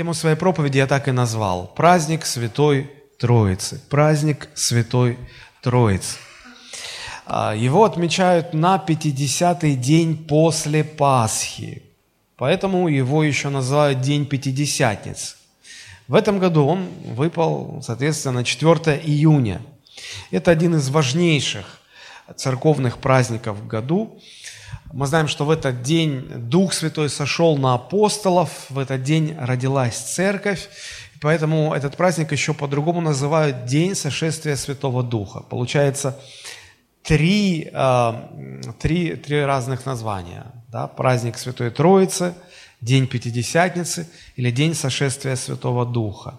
Тему своей проповеди я так и назвал. Праздник Святой Троицы. Праздник Святой Троицы. А, его отмечают на 50-й день после Пасхи. Поэтому его еще называют День Пятидесятницы. В этом году он выпал, соответственно, 4 июня. Это один из важнейших церковных праздников в году. Мы знаем, что в этот день Дух Святой сошел на апостолов, в этот день родилась церковь, поэтому этот праздник еще по-другому называют День сошествия Святого Духа. Получается, три, э, три, три разных названия. Да? Праздник Святой Троицы, День Пятидесятницы или День сошествия Святого Духа.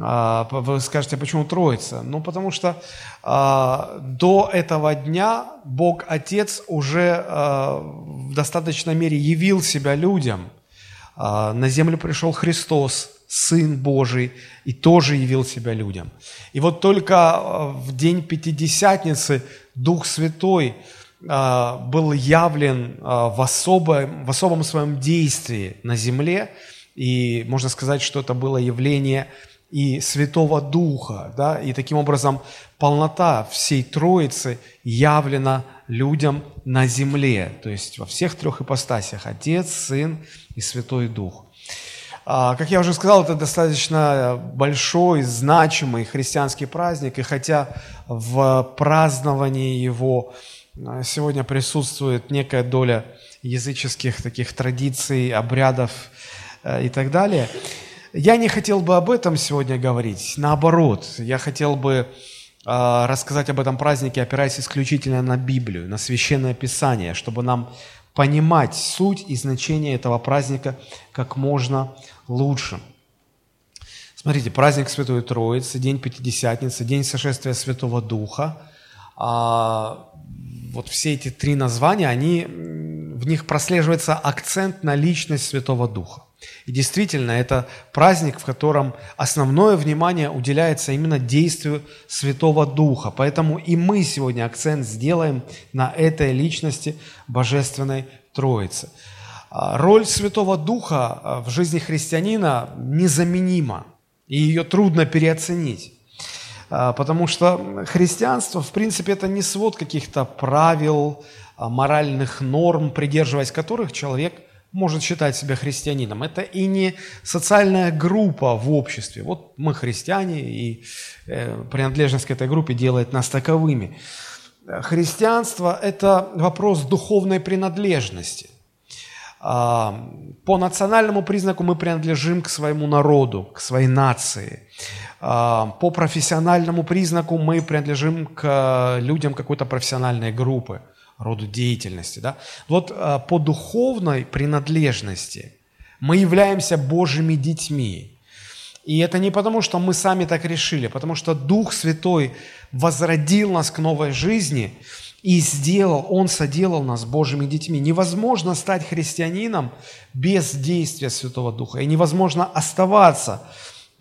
А, вы скажете, а почему Троица? Ну, потому что а, до этого дня Бог Отец уже а, в достаточной мере явил себя людям. А, на землю пришел Христос, Сын Божий, и тоже явил себя людям. И вот только а, в день Пятидесятницы Дух Святой а, был явлен а, в особом, в особом своем действии на земле, и можно сказать, что это было явление и Святого Духа, да, и таким образом полнота всей Троицы явлена людям на земле, то есть во всех трех ипостасях – Отец, Сын и Святой Дух. А, как я уже сказал, это достаточно большой, значимый христианский праздник, и хотя в праздновании его а, сегодня присутствует некая доля языческих таких традиций, обрядов э, и так далее – я не хотел бы об этом сегодня говорить. Наоборот, я хотел бы э, рассказать об этом празднике, опираясь исключительно на Библию, на Священное Писание, чтобы нам понимать суть и значение этого праздника как можно лучше. Смотрите, праздник Святой Троицы, День Пятидесятницы, День Сошествия Святого Духа. А, вот все эти три названия, они, в них прослеживается акцент на личность Святого Духа. И действительно, это праздник, в котором основное внимание уделяется именно действию Святого Духа. Поэтому и мы сегодня акцент сделаем на этой личности Божественной Троицы. А, роль Святого Духа а, в жизни христианина незаменима, и ее трудно переоценить. А, потому что христианство, в принципе, это не свод каких-то правил, моральных норм, придерживаясь которых человек – может считать себя христианином. Это и не социальная группа в обществе. Вот мы христиане, и э, принадлежность к этой группе делает нас таковыми. Христианство – это вопрос духовной принадлежности. А, по национальному признаку мы принадлежим к своему народу, к своей нации. А, по профессиональному признаку мы принадлежим к людям какой-то профессиональной группы – роду деятельности. Да? Вот а, по духовной принадлежности мы являемся Божьими детьми. И это не потому, что мы сами так решили, а потому что Дух Святой возродил нас к новой жизни и сделал, Он соделал нас Божьими детьми. Невозможно стать христианином без действия Святого Духа. И невозможно оставаться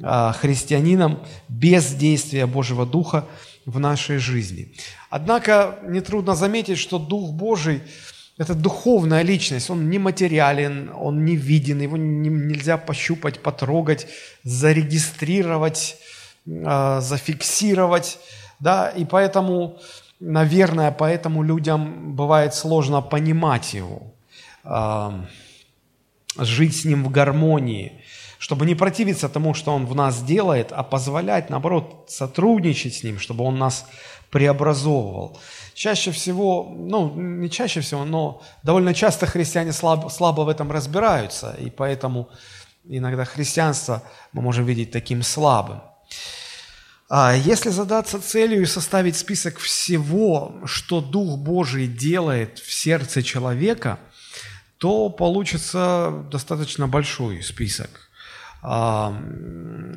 а, христианином без действия Божьего Духа в нашей жизни. Однако нетрудно заметить, что Дух Божий – это духовная личность, он не материален, он не виден, его не, нельзя пощупать, потрогать, зарегистрировать, э, зафиксировать, да, и поэтому, наверное, поэтому людям бывает сложно понимать его, э, жить с ним в гармонии, чтобы не противиться тому, что Он в нас делает, а позволять, наоборот, сотрудничать с Ним, чтобы Он нас преобразовывал. Чаще всего, ну, не чаще всего, но довольно часто христиане слабо, слабо в этом разбираются, и поэтому иногда христианство мы можем видеть таким слабым. А если задаться целью и составить список всего, что Дух Божий делает в сердце человека, то получится достаточно большой список.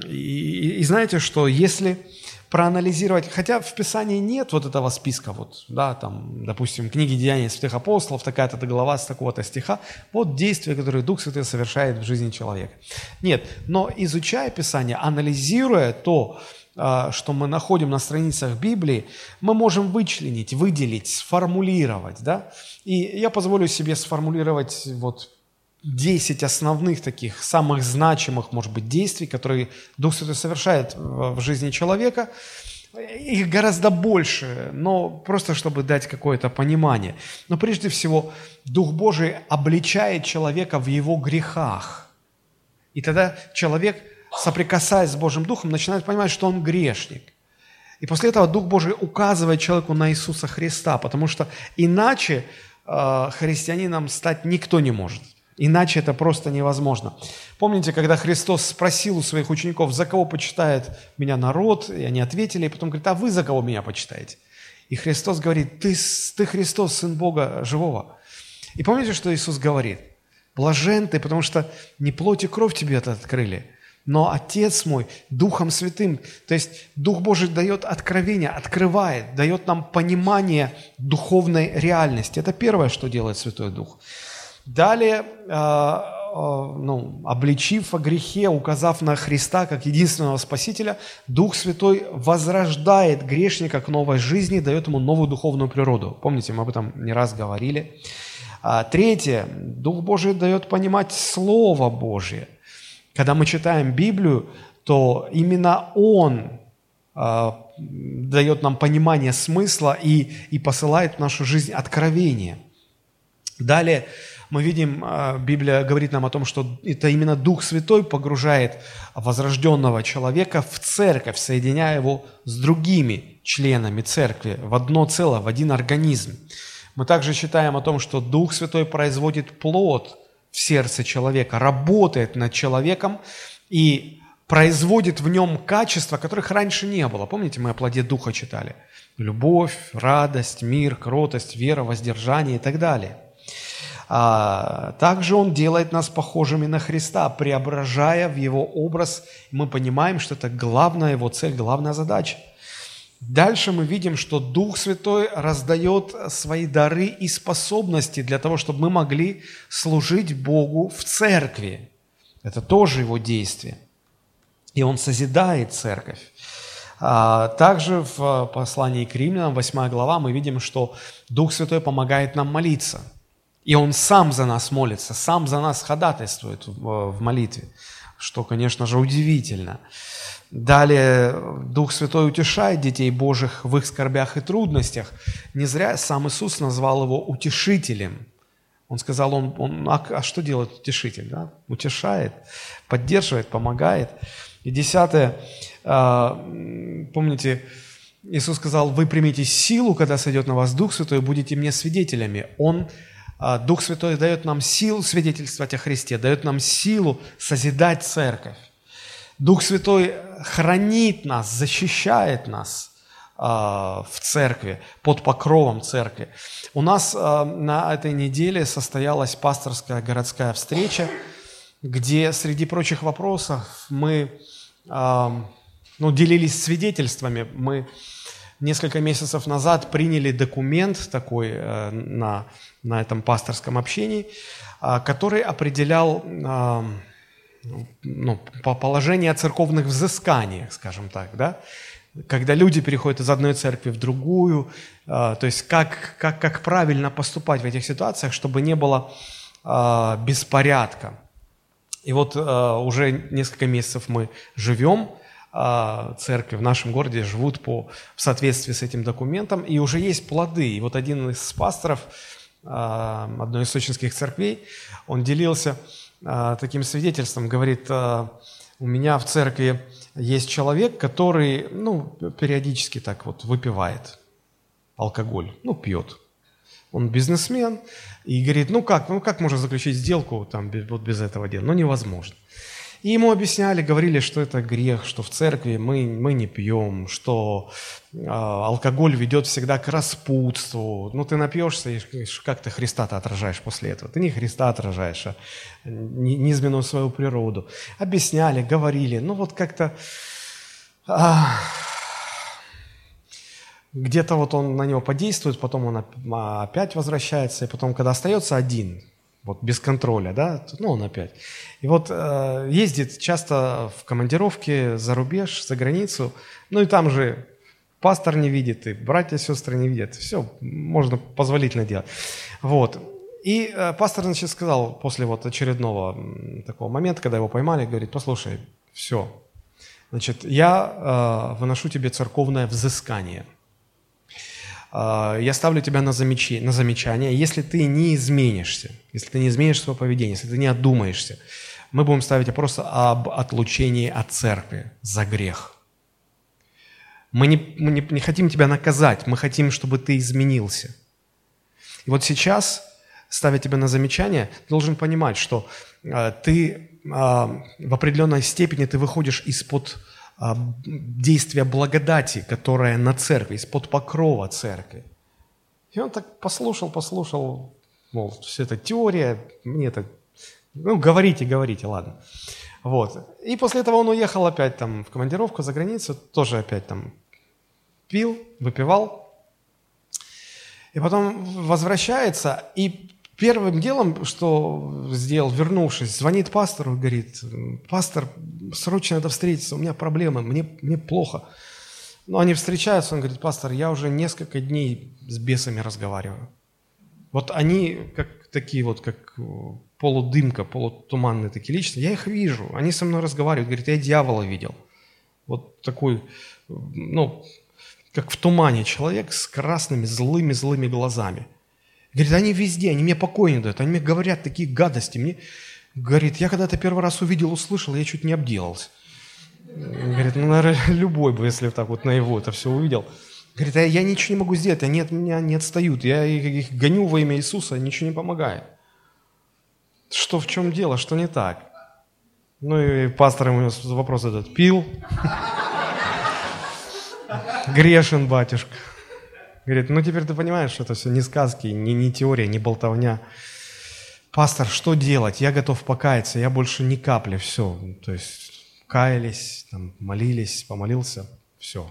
И, и знаете, что если проанализировать, хотя в Писании нет вот этого списка, вот, да, там, допустим, книги Деяний святых апостолов, такая-то глава с такого-то стиха, вот действия, которые Дух Святой совершает в жизни человека. Нет, но изучая Писание, анализируя то, а, что мы находим на страницах Библии, мы можем вычленить, выделить, сформулировать, да, и я позволю себе сформулировать вот 10 основных таких, самых значимых, может быть, действий, которые Дух Святой совершает в жизни человека. Их гораздо больше, но просто чтобы дать какое-то понимание. Но прежде всего, Дух Божий обличает человека в его грехах. И тогда человек, соприкасаясь с Божьим Духом, начинает понимать, что он грешник. И после этого Дух Божий указывает человеку на Иисуса Христа, потому что иначе э, христианином стать никто не может. Иначе это просто невозможно. Помните, когда Христос спросил у своих учеников, за кого почитает меня народ, и они ответили, и потом говорит, а вы за кого меня почитаете? И Христос говорит, ты, ты Христос, Сын Бога живого. И помните, что Иисус говорит? Блажен ты, потому что не плоть и кровь тебе это открыли, но Отец мой Духом Святым. То есть Дух Божий дает откровение, открывает, дает нам понимание духовной реальности. Это первое, что делает Святой Дух. Далее, э, э, ну, обличив о грехе, указав на Христа как единственного Спасителя, Дух Святой возрождает грешника к новой жизни, дает ему новую духовную природу. Помните, мы об этом не раз говорили. А, третье. Дух Божий дает понимать Слово Божье. Когда мы читаем Библию, то именно Он а, дает нам понимание смысла и, и посылает в нашу жизнь откровение. Далее мы видим, а, Библия говорит нам о том, что это именно Дух Святой погружает возрожденного человека в церковь, соединяя его с другими членами церкви в одно целое, в один организм. Мы также читаем о том, что Дух Святой производит плод в сердце человека, работает над человеком и производит в нем качества, которых раньше не было. Помните, мы о плоде Духа читали? Любовь, радость, мир, кротость, вера, воздержание и так далее – а, также Он делает нас похожими на Христа, преображая в Его образ. Мы понимаем, что это главная Его цель, главная задача. Дальше мы видим, что Дух Святой раздает свои дары и способности для того, чтобы мы могли служить Богу в церкви. Это тоже Его действие. И Он созидает церковь. А, также в послании к римлянам, 8 глава, мы видим, что Дух Святой помогает нам молиться – и Он сам за нас молится, сам за нас ходатайствует в молитве, что, конечно же, удивительно. Далее Дух Святой утешает детей Божьих в их скорбях и трудностях. Не зря сам Иисус назвал его утешителем. Он сказал, он, он а, а что делает утешитель? Да? Утешает, поддерживает, помогает. И десятое, э, помните, Иисус сказал, вы примите силу, когда сойдет на вас Дух Святой, будете мне свидетелями. Он а, Дух Святой дает нам силу свидетельствовать о Христе, дает нам силу созидать церковь. Дух Святой хранит нас, защищает нас а, в церкви, под покровом церкви. У нас а, на этой неделе состоялась пасторская городская встреча, где среди прочих вопросов мы ну, делились свидетельствами. Мы несколько месяцев назад приняли документ такой э, на, на этом пасторском общении, э, который определял э, ну, по положение о церковных взысканиях, скажем так, да? когда люди переходят из одной церкви в другую, то есть как, как, как правильно поступать в этих ситуациях, чтобы не было беспорядка. И вот уже несколько месяцев мы живем а, церкви в нашем городе живут по, в соответствии с этим документом, и уже есть плоды. И вот один из пасторов а, одной из сочинских церквей, он делился а, таким свидетельством, говорит, у меня в церкви есть человек, который, ну, периодически так вот выпивает алкоголь, ну, пьет. Он бизнесмен, и говорит, ну как, ну как можно заключить сделку там, вот без этого дела? Ну, невозможно. И ему объясняли, говорили, что это грех, что в церкви мы, мы не пьем, что э, алкоголь ведет всегда к распутству. Ну, ты напьешься, и как ты Христа-то отражаешь после этого? Ты не Христа отражаешь, а низменную свою природу. Объясняли, говорили, ну вот как-то... А, где-то вот он на него подействует, потом он опять возвращается, и потом, когда остается один, вот без контроля, да, ну он опять. И вот э, ездит часто в командировке за рубеж, за границу, ну и там же пастор не видит, и братья, сестры не видят, все, можно позволительно делать. Вот. И э, пастор, значит, сказал после вот очередного такого момента, когда его поймали, говорит, послушай, все, значит, я э, выношу тебе церковное взыскание. Э, я ставлю тебя на, замечи, на замечание. Если ты не изменишься, если ты не изменишь свое поведение, если ты не отдумаешься, мы будем ставить вопрос об отлучении от церкви за грех. Мы не, мы не, не хотим тебя наказать, мы хотим, чтобы ты изменился. И вот сейчас ставя тебя на замечание, ты должен понимать, что э, ты э, в определенной степени ты выходишь из-под э, действия благодати, которая на церкви, из-под покрова церкви. И он так послушал, послушал, мол, все это теория, мне это, ну, говорите, говорите, ладно. Вот. И после этого он уехал опять там в командировку за границу, тоже опять там пил, выпивал. И потом возвращается, и Первым делом, что сделал, вернувшись, звонит пастору и говорит, пастор, срочно надо встретиться, у меня проблемы, мне, мне плохо. Но они встречаются, он говорит, пастор, я уже несколько дней с бесами разговариваю. Вот они как такие вот, как полудымка, полутуманные такие личности, я их вижу, они со мной разговаривают, говорит, я дьявола видел. Вот такой, ну, как в тумане человек с красными злыми-злыми глазами – Говорит, они везде, они мне покоя не дают, они мне говорят такие гадости. Мне, говорит, я когда-то первый раз увидел, услышал, я чуть не обделался. Говорит, ну, наверное, любой бы, если так вот наяву это все увидел. Говорит, а я ничего не могу сделать, они от меня не отстают. Я их гоню во имя Иисуса, ничего не помогает. Что, в чем дело, что не так? Ну и пастор ему вопрос этот, пил? Грешен, батюшка. Говорит, ну теперь ты понимаешь, что это все не сказки, не, не теория, не болтовня. Пастор, что делать? Я готов покаяться, я больше ни капли, все. То есть каялись, там, молились, помолился, все.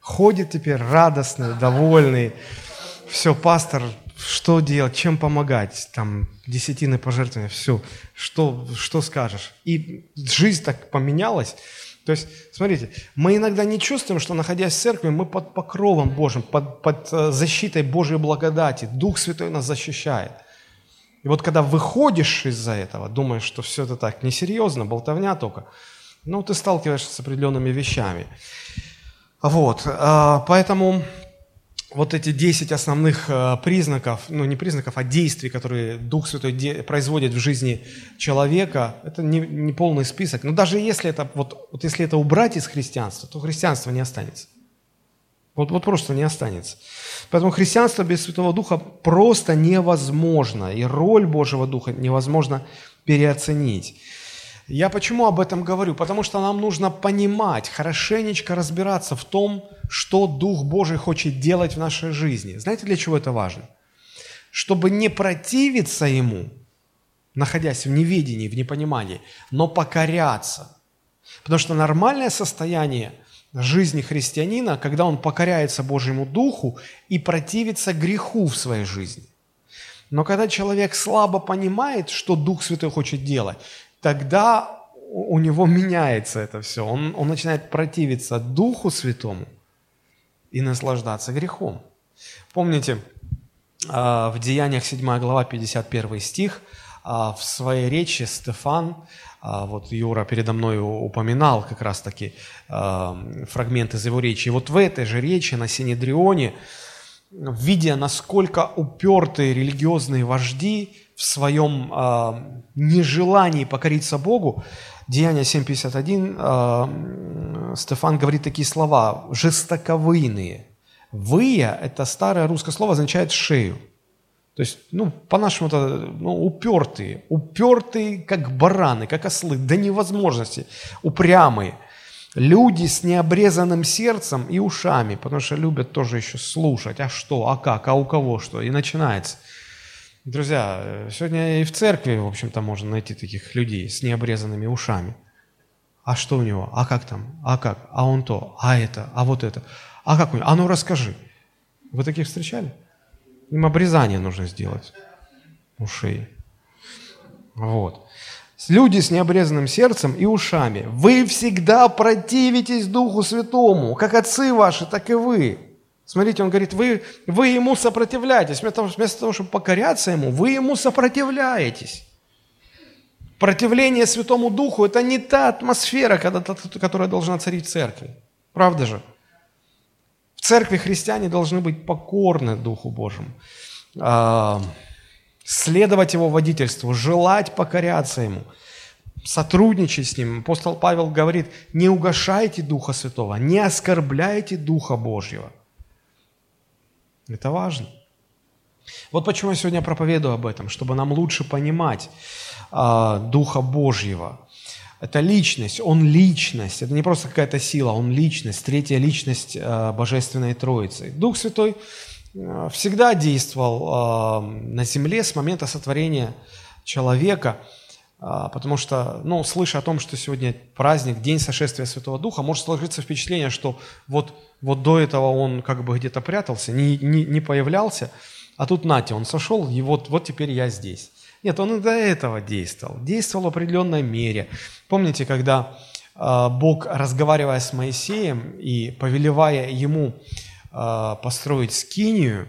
Ходит теперь радостный, довольный. Все, пастор, что делать, чем помогать, там, десятины пожертвования, все, что, что скажешь. И жизнь так поменялась, то есть, смотрите, мы иногда не чувствуем, что находясь в церкви, мы под покровом Божьим, под, под э, защитой Божьей благодати. Дух Святой нас защищает. И вот когда выходишь из-за этого, думаешь, что все это так несерьезно, болтовня только, ну, ты сталкиваешься с определенными вещами. Вот, э, поэтому вот эти 10 основных э, признаков, ну не признаков, а действий, которые Дух Святой производит в жизни человека, это не, не полный список. Но даже если это, вот, вот если это убрать из христианства, то христианство не останется. Вот, вот просто не останется. Поэтому христианство без Святого Духа просто невозможно. И роль Божьего Духа невозможно переоценить. Я почему об этом говорю? Потому что нам нужно понимать, хорошенечко разбираться в том, что Дух Божий хочет делать в нашей жизни. Знаете, для чего это важно? Чтобы не противиться Ему, находясь в неведении, в непонимании, но покоряться. Потому что нормальное состояние жизни христианина, когда он покоряется Божьему Духу и противится греху в своей жизни. Но когда человек слабо понимает, что Дух Святой хочет делать, тогда у него меняется это все. Он, он начинает противиться Духу Святому и наслаждаться грехом. Помните, а, в Деяниях 7 глава 51 стих, а, в своей речи Стефан, а, вот Юра передо мной упоминал как раз-таки фрагмент из его речи. И вот в этой же речи на Синедрионе, видя, насколько упертые религиозные вожди в своем э, нежелании покориться Богу, Деяние 7.51, э, Стефан говорит такие слова, жестоковыйные. Выя – это старое русское слово, означает шею. То есть, ну, по-нашему это ну, упертые, упертые, как бараны, как ослы, до невозможности, упрямые. Люди с необрезанным сердцем и ушами, потому что любят тоже еще слушать, а что, а как, а у кого что, и начинается – Друзья, сегодня и в церкви, в общем-то, можно найти таких людей с необрезанными ушами. А что у него? А как там? А как? А он то? А это? А вот это? А как у него? А ну расскажи. Вы таких встречали? Им обрезание нужно сделать ушей. Вот. Люди с необрезанным сердцем и ушами. Вы всегда противитесь Духу Святому, как отцы ваши, так и вы. Смотрите, он говорит, вы, вы ему сопротивляетесь. Вместо вместо того, чтобы покоряться ему, вы ему сопротивляетесь. Противление Святому Духу – это не та атмосфера, которая должна царить в церкви. Правда же? В церкви христиане должны быть покорны Духу Божьему, а, следовать Его водительству, желать покоряться Ему, сотрудничать с Ним. Апостол Павел говорит, не угошайте Духа Святого, не оскорбляйте Духа Божьего. Это важно. Вот почему я сегодня проповедую об этом, чтобы нам лучше понимать э, Духа Божьего. Это личность, Он личность, это не просто какая-то сила, Он личность, третья личность э, Божественной Троицы. Дух Святой э, всегда действовал э, на земле с момента сотворения человека, потому что, ну, слыша о том, что сегодня праздник, День сошествия Святого Духа, может сложиться впечатление, что вот, вот до этого он как бы где-то прятался, не, не, не появлялся, а тут нате, он сошел, и вот, вот теперь я здесь. Нет, он и до этого действовал. Действовал в определенной мере. Помните, когда э, Бог, разговаривая с Моисеем и повелевая ему э, построить скинию,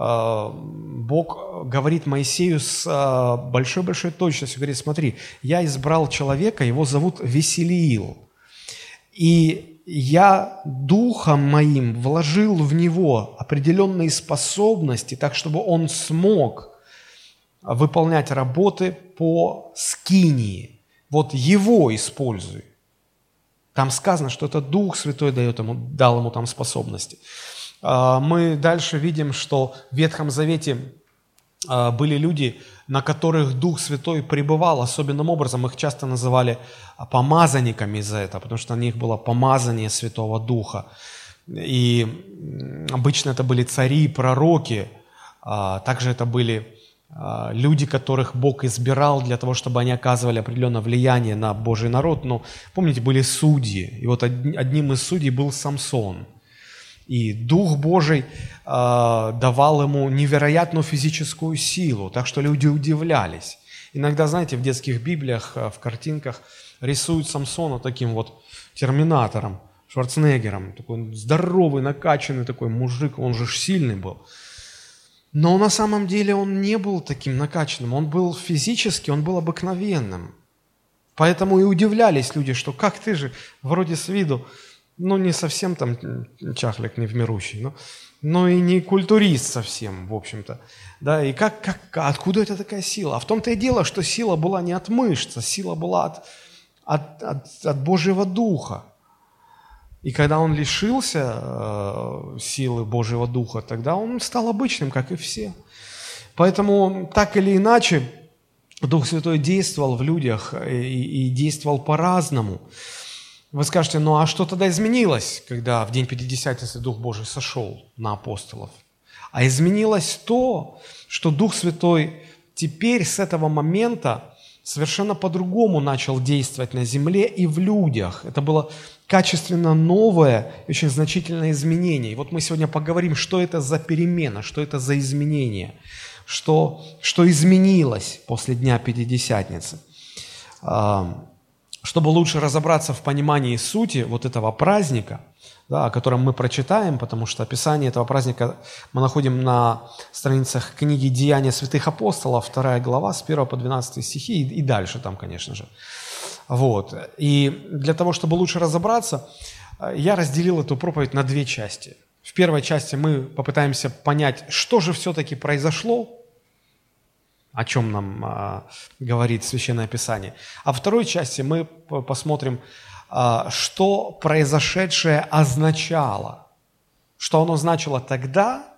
Бог говорит Моисею с большой-большой точностью, говорит, смотри, я избрал человека, его зовут Веселиил, и я духом моим вложил в него определенные способности, так чтобы он смог выполнять работы по скинии. Вот его используй. Там сказано, что это Дух Святой дает ему, дал ему там способности. А, мы дальше видим, что в Ветхом Завете а, были люди, на которых Дух Святой пребывал особенным образом. Их часто называли помазанниками за это, потому что на них было помазание Святого Духа. И обычно это были цари пророки, а, также это были люди, которых Бог избирал для того, чтобы они оказывали определенное влияние на Божий народ. Но, помните, были судьи. И вот одним из судей был Самсон. И Дух Божий э, давал ему невероятную физическую силу, так что люди удивлялись. Иногда, знаете, в детских библиях, а, в картинках рисуют Самсона таким вот терминатором, Шварценеггером, такой здоровый, накачанный такой мужик, он же сильный был. Но на самом деле он не был таким накачанным, он был физически, он был обыкновенным. Поэтому и удивлялись люди, что как ты же, вроде с виду, ну не совсем там чахляк не вмирущий, но, но и не культурист совсем, в общем-то. Да, и как, как, откуда это такая сила? А в том-то и дело, что сила была не от мышц, а сила была от, от, от, от Божьего Духа. И когда он лишился э, силы Божьего Духа, тогда он стал обычным, как и все. Поэтому так или иначе Дух Святой действовал в людях и, и действовал по-разному. Вы скажете, ну а что тогда изменилось, когда в день Пятидесятницы Дух Божий сошел на апостолов? А изменилось то, что Дух Святой теперь с этого момента совершенно по-другому начал действовать на земле и в людях. Это было качественно новое, очень значительное изменение. И вот мы сегодня поговорим, что это за перемена, что это за изменение, что, что изменилось после Дня Пятидесятницы. Чтобы лучше разобраться в понимании сути вот этого праздника, да, о котором мы прочитаем, потому что описание этого праздника мы находим на страницах книги «Деяния святых апостолов», 2 глава, с 1 по 12 стихи и, и дальше там, конечно же. Вот. И для того, чтобы лучше разобраться, э, я разделил эту проповедь на две части. В первой части мы попытаемся понять, что же все-таки произошло, о чем нам а, говорит Священное Писание. А второй части мы посмотрим, а, что произошедшее означало, что оно значило тогда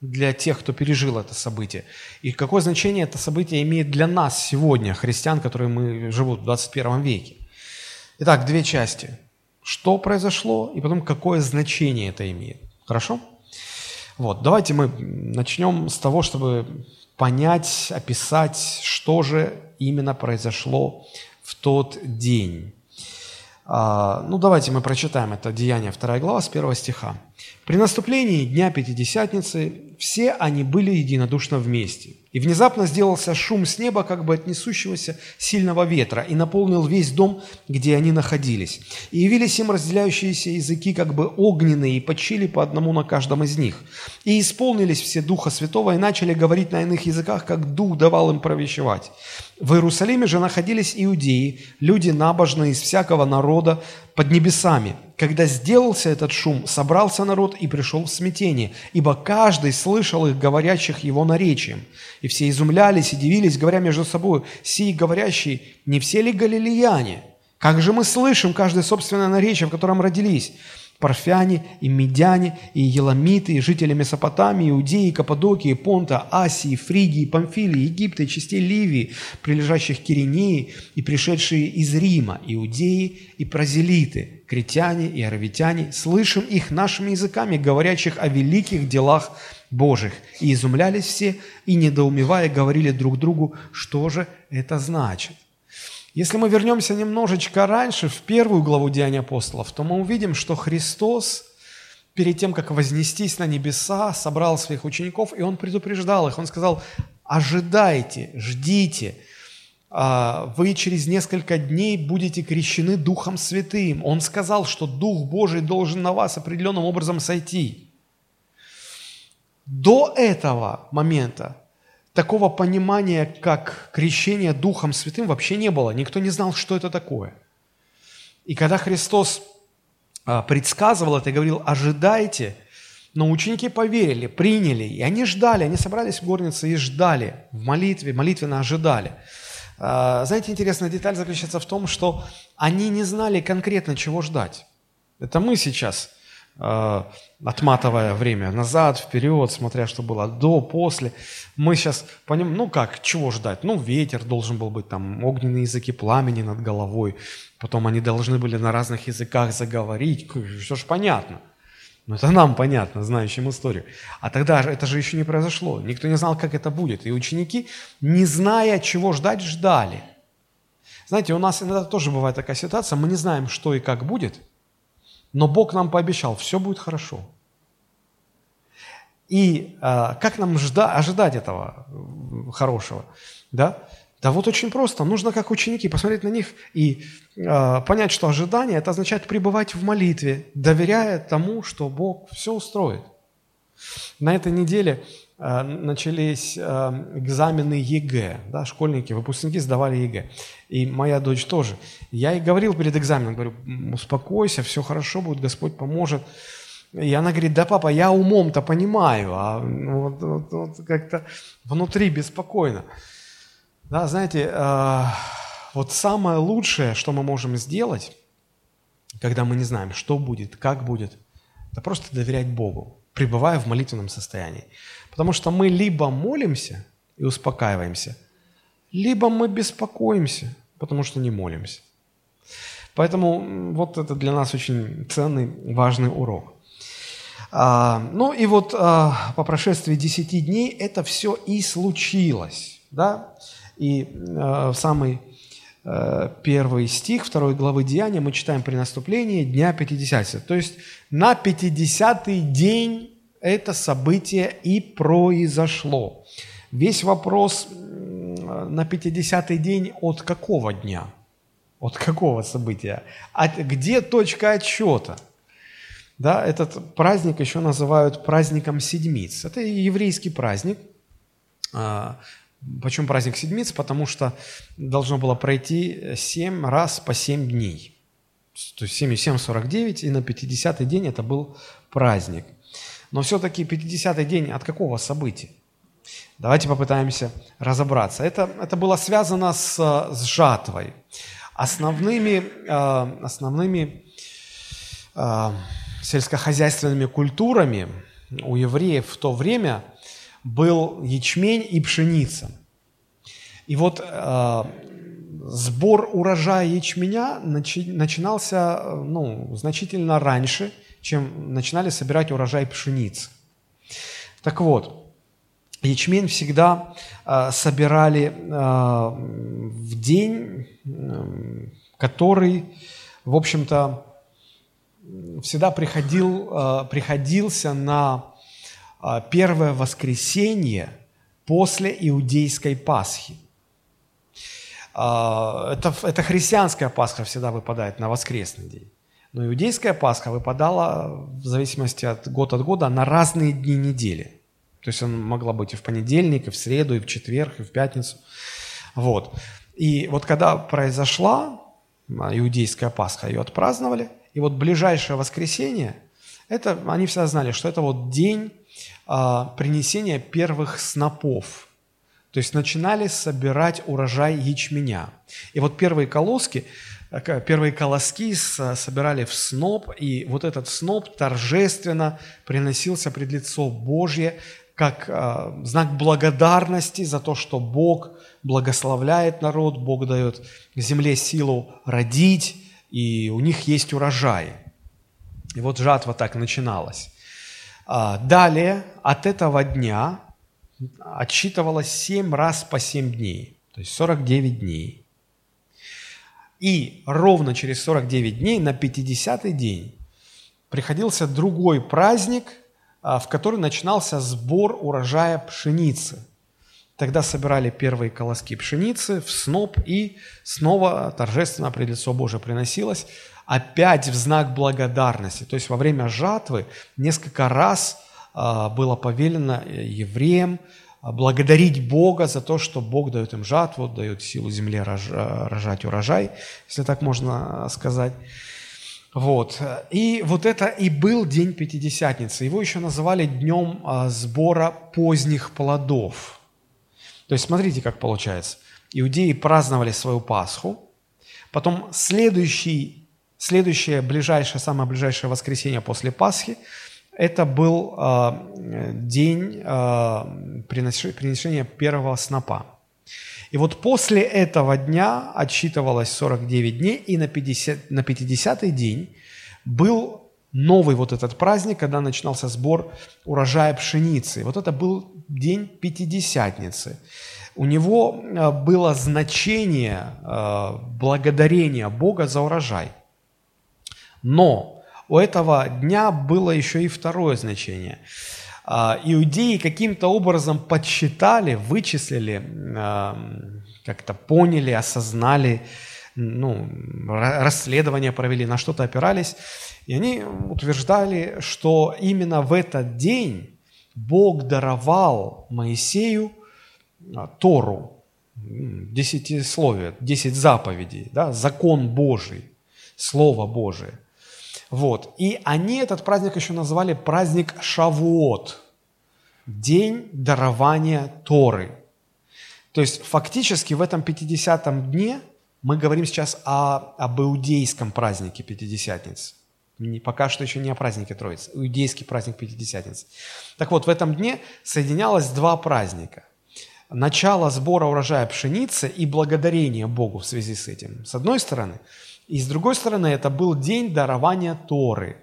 для тех, кто пережил это событие. И какое значение это событие имеет для нас сегодня, христиан, которые мы живут в 21 веке. Итак, две части. Что произошло и потом какое значение это имеет. Хорошо? Вот, давайте мы начнем с того, чтобы понять, описать, что же именно произошло в тот день. А, ну, давайте мы прочитаем это Деяние 2 глава с 1 стиха. «При наступлении Дня Пятидесятницы все они были единодушно вместе. И внезапно сделался шум с неба, как бы от несущегося сильного ветра, и наполнил весь дом, где они находились. И явились им разделяющиеся языки, как бы огненные, и почили по одному на каждом из них. И исполнились все Духа Святого, и начали говорить на иных языках, как Дух давал им провещевать. В Иерусалиме же находились иудеи, люди набожные из всякого народа под небесами. Когда сделался этот шум, собрался народ и пришел в смятение, ибо каждый слышал их, говорящих его наречием. И все изумлялись и дивились, говоря между собой, «Сии говорящие, не все ли галилеяне? Как же мы слышим каждое собственное наречие, в котором родились?» Парфяне, и медяне, и еламиты, и жители Месопотамии, Иудеи, Каппадокии, Понта, Асии, Фригии, Памфилии, Египта и частей Ливии, прилежащих к Киринеи, и пришедшие из Рима, иудеи и празелиты, критяне и аравитяне, слышим их нашими языками, говорящих о великих делах Божьих. И изумлялись все, и недоумевая говорили друг другу, что же это значит. Если мы вернемся немножечко раньше, в первую главу Деяния апостолов, то мы увидим, что Христос перед тем, как вознестись на небеса, собрал своих учеников, и Он предупреждал их. Он сказал, ожидайте, ждите, а, вы через несколько дней будете крещены Духом Святым. Он сказал, что Дух Божий должен на вас определенным образом сойти. До этого момента такого понимания, как крещение Духом Святым, вообще не было. Никто не знал, что это такое. И когда Христос а, предсказывал это и говорил, ожидайте, но ученики поверили, приняли, и они ждали, они собрались в горнице и ждали в молитве, молитвенно ожидали. А, знаете, интересная деталь заключается в том, что они не знали конкретно, чего ждать. Это мы сейчас отматывая время назад, вперед, смотря что было до, после. Мы сейчас понимаем, ну как, чего ждать? Ну, ветер должен был быть, там, огненные языки пламени над головой, потом они должны были на разных языках заговорить, все же понятно. Но это нам понятно, знающим историю. А тогда это же еще не произошло. Никто не знал, как это будет. И ученики, не зная, чего ждать, ждали. Знаете, у нас иногда тоже бывает такая ситуация, мы не знаем, что и как будет – но Бог нам пообещал, все будет хорошо. И э, как нам жда, ожидать этого хорошего? Да? да вот очень просто. Нужно, как ученики, посмотреть на них и э, понять, что ожидание – это означает пребывать в молитве, доверяя тому, что Бог все устроит. На этой неделе начались э, экзамены ЕГЭ, да, школьники, выпускники сдавали ЕГЭ. И моя дочь тоже. Я ей говорил перед экзаменом, говорю, успокойся, все хорошо будет, Господь поможет. И она говорит, да, папа, я умом-то понимаю, а ну, вот, вот, вот как-то внутри беспокойно. Да, знаете, э, вот самое лучшее, что мы можем сделать, когда мы не знаем, что будет, как будет, это просто доверять Богу, пребывая в молитвенном состоянии. Потому что мы либо молимся и успокаиваемся, либо мы беспокоимся, потому что не молимся. Поэтому вот это для нас очень ценный, важный урок. А, ну и вот а, по прошествии 10 дней это все и случилось. Да? И а, в самый а, первый стих второй главы Деяния мы читаем при наступлении Дня Пятидесятия. То есть на 50-й день это событие и произошло. Весь вопрос на 50-й день от какого дня? От какого события? От, где точка отчета? Да, этот праздник еще называют праздником седмиц. Это еврейский праздник. А, почему праздник седмиц? Потому что должно было пройти 7 раз по 7 дней. То есть 7 и 7, 49, и на 50-й день это был праздник. Но все-таки 50-й день от какого события? Давайте попытаемся разобраться. Это, это было связано с, с жатвой. Основными, э, основными э, сельскохозяйственными культурами у евреев в то время был ячмень и пшеница. И вот э, сбор урожая ячменя начи, начинался ну, значительно раньше – чем начинали собирать урожай пшеницы. Так вот, ячмень всегда э, собирали э, в день, э, который, в общем-то, всегда приходил, э, приходился на а, первое воскресенье после иудейской Пасхи. А, это, это христианская Пасха всегда выпадает на воскресный день. Но иудейская Пасха выпадала в зависимости от года от года на разные дни недели. То есть она могла быть и в понедельник, и в среду, и в четверг, и в пятницу. Вот. И вот когда произошла иудейская Пасха, ее отпраздновали, и вот ближайшее воскресенье, это, они всегда знали, что это вот день а, принесения первых снопов. То есть начинали собирать урожай ячменя. И вот первые колоски, первые колоски собирали в сноп, и вот этот сноп торжественно приносился пред лицо Божье, как э, знак благодарности за то, что Бог благословляет народ, Бог дает земле силу родить, и у них есть урожай. И вот жатва так начиналась. А, далее от этого дня отсчитывалось 7 раз по 7 дней, то есть 49 дней. И ровно через 49 дней, на 50-й день, приходился другой праздник – а, в который начинался сбор урожая пшеницы. Тогда собирали первые колоски пшеницы в сноп, и снова торжественно пред лицо Божие приносилось, опять в знак благодарности. То есть во время жатвы несколько раз а, было повелено евреям а, благодарить Бога за то, что Бог дает им жатву, дает силу земле рожать урожай, если так можно сказать. Вот. И вот это и был день Пятидесятницы. Его еще называли днем а, сбора поздних плодов. То есть смотрите, как получается. Иудеи праздновали свою Пасху, потом следующий, следующее ближайшее, самое ближайшее воскресенье после Пасхи, это был э, день э, приношения первого снопа. И вот после этого дня отсчитывалось 49 дней, и на, 50, на 50-й день был новый вот этот праздник, когда начинался сбор урожая пшеницы. Вот это был день Пятидесятницы. У него э, было значение благодарения Бога за урожай. Но у этого дня было еще и второе значение – а, иудеи каким-то образом подсчитали, вычислили, как-то поняли, осознали, ну, расследование провели, на что-то опирались, и они утверждали, что именно в этот день Бог даровал Моисею а, Тору, десятисловие, десять заповедей, да, закон Божий, Слово Божие – вот. И они этот праздник еще назвали праздник Шавуот, день дарования Торы. То есть фактически в этом 50-м дне мы говорим сейчас о, об иудейском празднике Пятидесятницы. Пока что еще не о празднике Троицы, иудейский праздник Пятидесятницы. Так вот, в этом дне соединялось два праздника. Начало сбора урожая пшеницы и благодарение Богу в связи с этим, с одной стороны – и с другой стороны, это был день дарования Торы.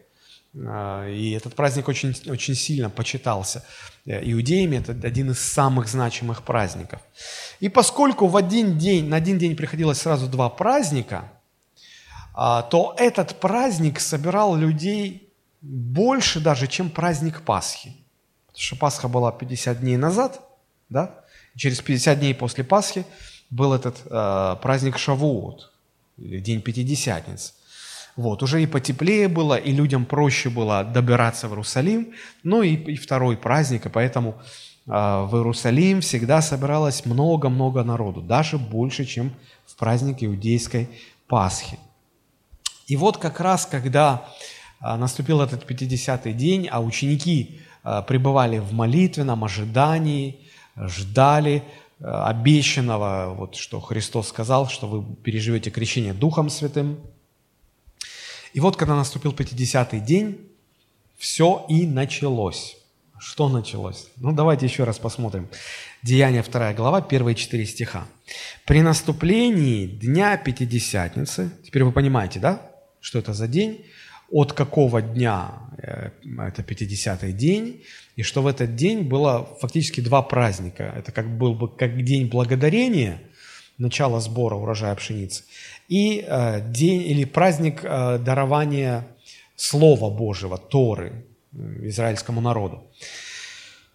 А, и этот праздник очень, очень сильно почитался э, иудеями. Это один из самых значимых праздников. И поскольку в один день, на один день приходилось сразу два праздника, а, то этот праздник собирал людей больше даже, чем праздник Пасхи. Потому что Пасха была 50 дней назад, да? Через 50 дней после Пасхи был этот э, праздник Шавуот, день Пятидесятниц. Вот, уже и потеплее было, и людям проще было добираться в Иерусалим, ну и, и второй праздник, и поэтому э, в Иерусалим всегда собиралось много-много народу, даже больше, чем в праздник иудейской Пасхи. И вот как раз, когда э, наступил этот 50-й день, а ученики э, пребывали в молитвенном ожидании, ждали, обещанного, вот что Христос сказал, что вы переживете крещение Духом Святым. И вот, когда наступил 50-й день, все и началось. Что началось? Ну, давайте еще раз посмотрим. Деяние 2 глава, первые 4 стиха. «При наступлении дня Пятидесятницы», теперь вы понимаете, да, что это за день, от какого дня э, это 50-й день, и что в этот день было фактически два праздника. Это как был бы как день благодарения, начало сбора урожая пшеницы, и э, день или праздник э, дарования Слова Божьего, Торы израильскому народу.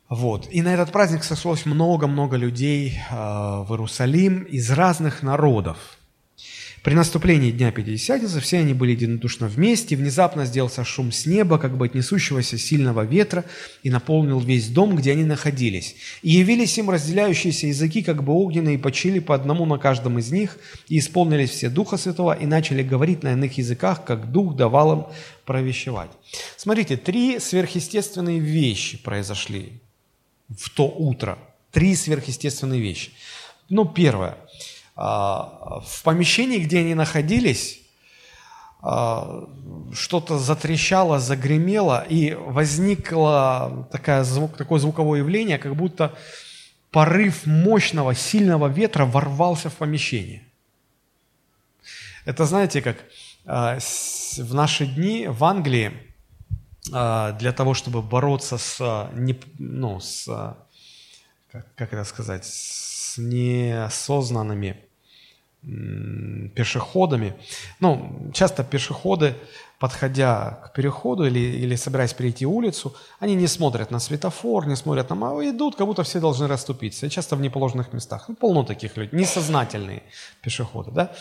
Вот. И на этот праздник сошлось много-много людей в Иерусалим из разных народов. При наступлении Дня Пятидесятницы все они были единодушно вместе, внезапно сделался шум с неба, как бы от несущегося сильного ветра, и наполнил весь дом, где они находились. И явились им разделяющиеся языки, как бы огненные, и почили по одному на каждом из них, и исполнились все Духа Святого, и начали говорить на иных языках, как Дух давал им провещевать. Смотрите, три сверхъестественные вещи произошли в то утро. Три сверхъестественные вещи. Ну, первое – в помещении, где они находились, а, что-то затрещало, загремело, и возникло такое, звук, такое звуковое явление, как будто порыв мощного, сильного ветра ворвался в помещение. Это знаете, как а, в наши дни в Англии для того, чтобы бороться с, ну, с как это сказать, с неосознанными пешеходами. Ну, часто пешеходы, подходя к переходу или, или собираясь перейти улицу, они не смотрят на светофор, не смотрят на мало, идут, как будто все должны расступиться. Часто в неположенных местах. Ну, полно таких людей, несознательные пешеходы, да?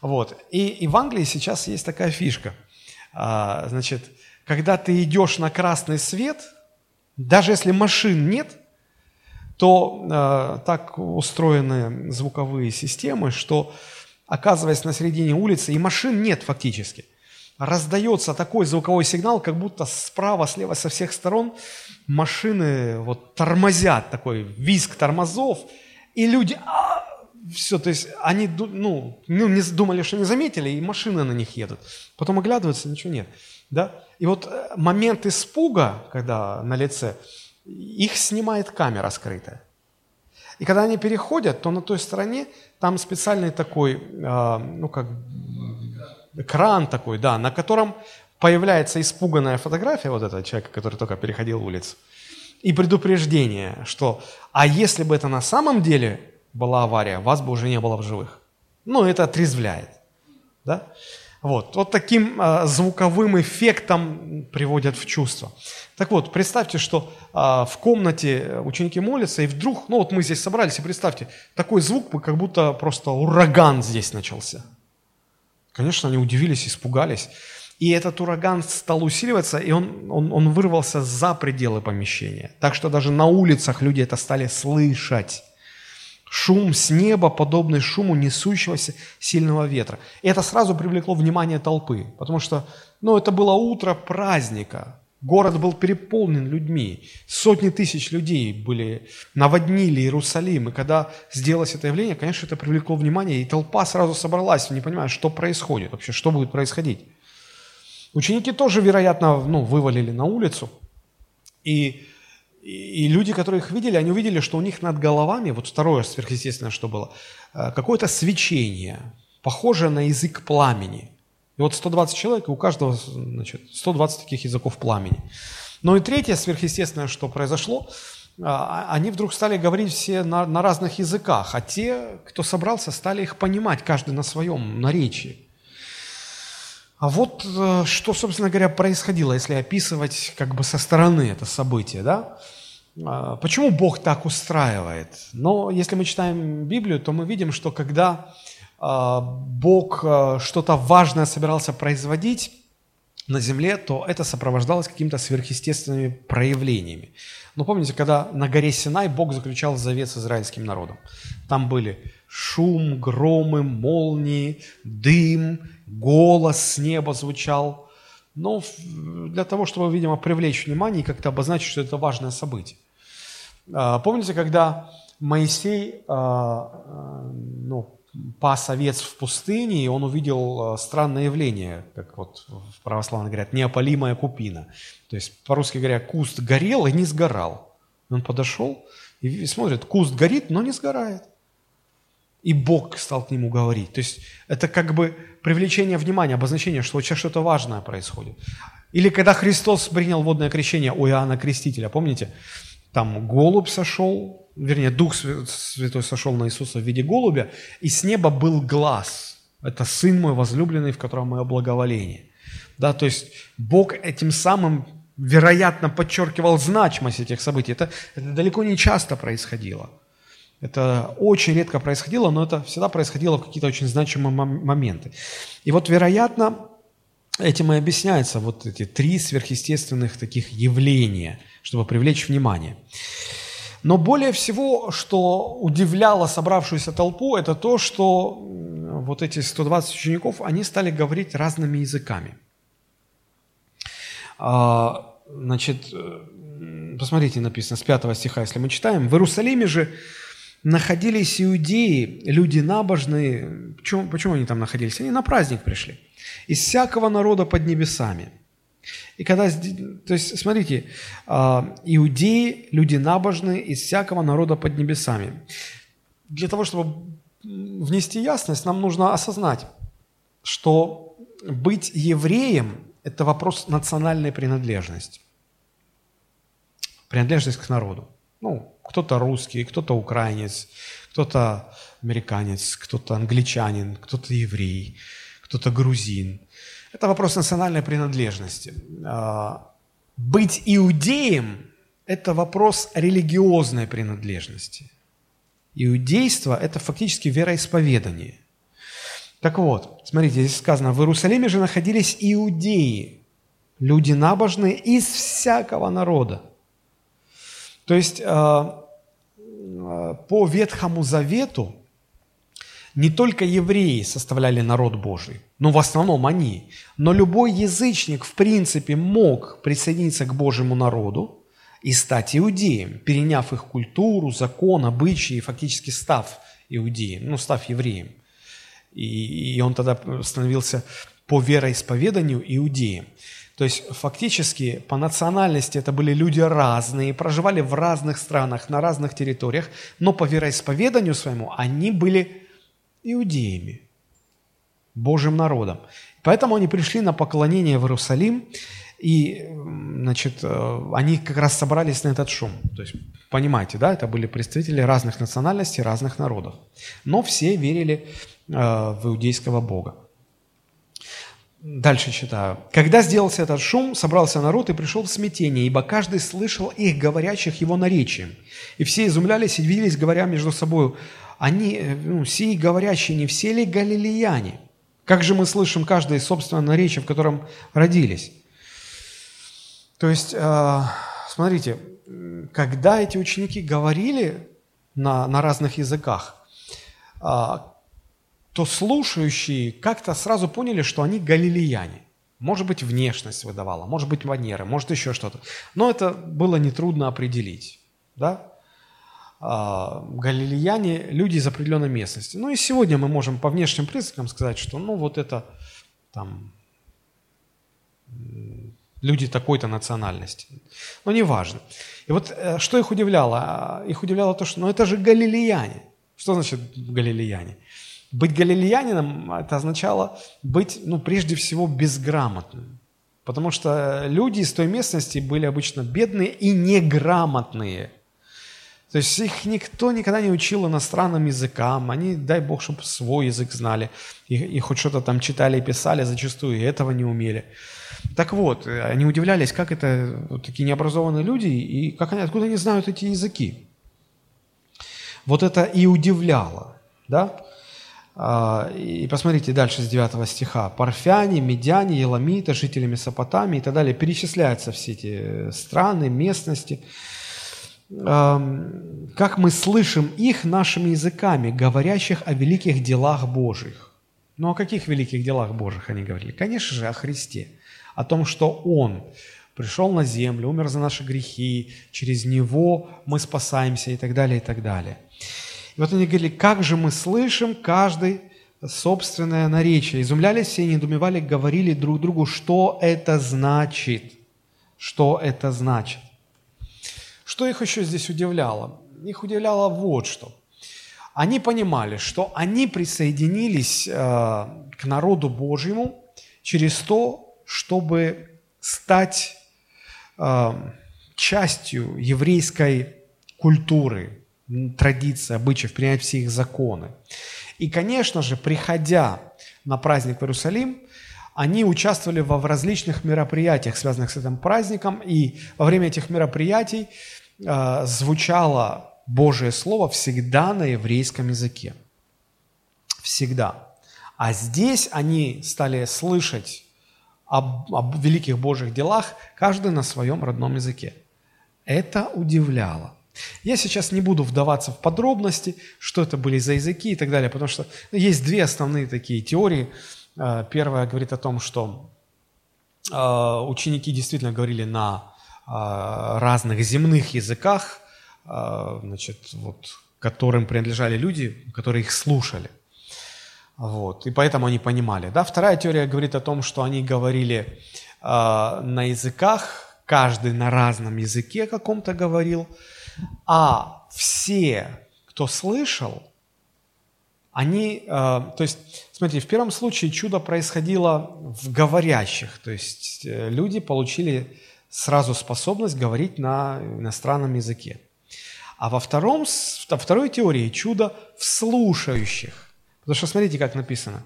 Вот. И, и в Англии сейчас есть такая фишка. А, значит, когда ты идешь на красный свет, даже если машин нет, то э, так устроены звуковые системы, что, оказываясь на середине улицы, и машин нет фактически, раздается такой звуковой сигнал, как будто справа, слева, со всех сторон машины вот тормозят, такой визг тормозов, и люди, а, все, то есть они ну, ну, не думали, что не заметили, и машины на них едут. Потом оглядываются, ничего нет. Да? И вот э, момент испуга, когда на лице, их снимает камера скрытая. И когда они переходят, то на той стороне там специальный такой, э, ну как, экран такой, да, на котором появляется испуганная фотография вот этого человека, который только переходил улицу, и предупреждение, что, а если бы это на самом деле была авария, вас бы уже не было в живых. Ну, это отрезвляет, да? Вот, вот таким э, звуковым эффектом приводят в чувство. Так вот, представьте, что э, в комнате ученики молятся, и вдруг, ну вот мы здесь собрались, и представьте, такой звук, как будто просто ураган здесь начался. Конечно, они удивились, испугались. И этот ураган стал усиливаться, и он, он, он вырвался за пределы помещения. Так что даже на улицах люди это стали слышать. Шум с неба, подобный шуму несущегося сильного ветра. И это сразу привлекло внимание толпы, потому что ну, это было утро праздника. Город был переполнен людьми. Сотни тысяч людей были, наводнили Иерусалим. И когда сделалось это явление, конечно, это привлекло внимание, и толпа сразу собралась, не понимая, что происходит вообще, что будет происходить. Ученики тоже, вероятно, ну, вывалили на улицу. И и люди, которые их видели, они увидели, что у них над головами, вот второе сверхъестественное, что было, э, какое-то свечение, похожее на язык пламени. И вот 120 человек, и у каждого значит, 120 таких языков пламени. Но и третье сверхъестественное, что произошло, э, а, они вдруг стали говорить все на, на разных языках, а те, кто собрался, стали их понимать, каждый на своем наречии. А вот э, что, собственно говоря, происходило, если описывать как бы со стороны это событие, да? А, почему Бог так устраивает? Но если мы читаем Библию, то мы видим, что когда а, Бог э, что-то важное собирался производить на земле, то это сопровождалось какими-то сверхъестественными проявлениями. Ну, помните, когда на горе Синай Бог заключал завет с израильским народом? Там были шум, громы, молнии, дым, голос с неба звучал. Но для того, чтобы, видимо, привлечь внимание и как-то обозначить, что это важное событие. А, помните, когда Моисей а, а, ну, пас овец в пустыне, и он увидел странное явление, как вот в православном говорят, неопалимая купина. То есть, по-русски говоря, куст горел и не сгорал. Он подошел и смотрит, куст горит, но не сгорает. И Бог стал к нему говорить. То есть это как бы привлечение внимания, обозначение, что сейчас что-то важное происходит. Или когда Христос принял водное крещение у Иоанна Крестителя, помните? Там голубь сошел, вернее, Дух Святой сошел на Иисуса в виде голубя, и с неба был глаз. Это Сын мой возлюбленный, в котором мое благоволение. Да, то есть Бог этим самым вероятно, подчеркивал значимость этих событий. Это, это далеко не часто происходило. Это очень редко происходило, но это всегда происходило в какие-то очень значимые моменты. И вот, вероятно, этим и объясняются вот эти три сверхъестественных таких явления, чтобы привлечь внимание. Но более всего, что удивляло собравшуюся толпу, это то, что вот эти 120 учеников, они стали говорить разными языками. А, значит, э, посмотрите, написано с 5 стиха, если мы читаем. «В Иерусалиме же находились иудеи, люди набожные. Почему, почему они там находились? Они на праздник пришли. Из всякого народа под небесами. И когда, то есть, смотрите, а, иудеи, люди набожные из всякого народа под небесами. Для того, чтобы внести ясность, нам нужно осознать, что быть евреем – это вопрос национальной принадлежности. Принадлежность к народу. Ну, кто-то русский, кто-то украинец, кто-то американец, кто-то англичанин, кто-то еврей, кто-то грузин. Это вопрос национальной принадлежности. А, быть иудеем – это вопрос религиозной принадлежности. Иудейство – это фактически вероисповедание. Так вот, смотрите, здесь сказано, в Иерусалиме же находились иудеи, люди набожные из всякого народа. То есть а, по Ветхому Завету не только евреи составляли народ Божий, но в основном они, но любой язычник в принципе мог присоединиться к Божьему народу и стать иудеем, переняв их культуру, закон, обычаи, фактически став иудеем, ну, став евреем. И, и он тогда становился по вероисповеданию иудеем. То есть фактически по национальности это были люди разные, проживали в разных странах, на разных территориях, но по вероисповеданию своему они были иудеями, Божьим народом. Поэтому они пришли на поклонение в Иерусалим, и значит, э, они как раз собрались на этот шум. То есть, понимаете, да, это были представители разных национальностей, разных народов. Но все верили э, в иудейского Бога. Дальше читаю. «Когда сделался этот шум, собрался народ и пришел в смятение, ибо каждый слышал их, говорящих его наречием. И все изумлялись и виделись, говоря между собой, они, э, ну, сии говорящие, не все ли галилеяне? Как же мы слышим каждое собственное наречие, в котором родились?» То есть, э, смотрите, когда эти ученики говорили на, на разных языках, э, то слушающие как-то сразу поняли, что они галилеяне. Может быть, внешность выдавала, может быть, манеры, может, еще что-то. Но это было нетрудно определить. Да? А, галилеяне – люди из определенной местности. Ну и сегодня мы можем по внешним признакам сказать, что ну вот это там люди такой-то национальности. Но неважно. И вот э, что их удивляло? Их удивляло то, что ну это же галилеяне. Что значит галилеяне? Быть галилеянином – это означало быть, ну, прежде всего, безграмотным. Потому что люди из той местности были обычно бедные и неграмотные. То есть их никто никогда не учил иностранным языкам. Они, дай Бог, чтобы свой язык знали. И, и хоть что-то там читали и писали, зачастую и этого не умели. Так вот, они удивлялись, как это вот такие необразованные люди, и как они, откуда они знают эти языки. Вот это и удивляло. Да? А, и посмотрите дальше с 9 стиха. Парфяне, медяне, еламиты, жители Месопотамии и так далее. Перечисляются все эти страны, местности. Как мы слышим их нашими языками, говорящих о великих делах Божьих. Ну о каких великих делах Божьих они говорили? Конечно же, о Христе. О том, что Он пришел на землю, умер за наши грехи, через Него мы спасаемся и так далее, и так далее. И вот они говорили, как же мы слышим каждый собственное наречие. Изумлялись все, недоумевали, говорили друг другу, что это значит. Что это значит. Что их еще здесь удивляло? Их удивляло вот что. Они понимали, что они присоединились э, к народу Божьему через то, чтобы стать э, частью еврейской культуры, традиции, обычаев, принять все их законы. И, конечно же, приходя на праздник в Иерусалим, они участвовали в различных мероприятиях, связанных с этим праздником, и во время этих мероприятий э, звучало Божье Слово всегда на еврейском языке. Всегда. А здесь они стали слышать об, об великих Божьих делах, каждый на своем родном языке. Это удивляло. Я сейчас не буду вдаваться в подробности, что это были за языки и так далее, потому что есть две основные такие теории. Э, первая говорит о том, что э, ученики действительно говорили на э, разных земных языках, значит, вот, которым принадлежали люди, которые их слушали. Вот, и поэтому они понимали. Да? Вторая теория говорит о том, что они говорили на языках, каждый на разном языке каком-то говорил, а все, кто слышал, они, э, то есть, смотрите, в первом случае чудо происходило в говорящих, то есть э, люди получили сразу способность говорить на иностранном языке. А во, втором, во второй теории чудо в слушающих. Потому что смотрите, как написано.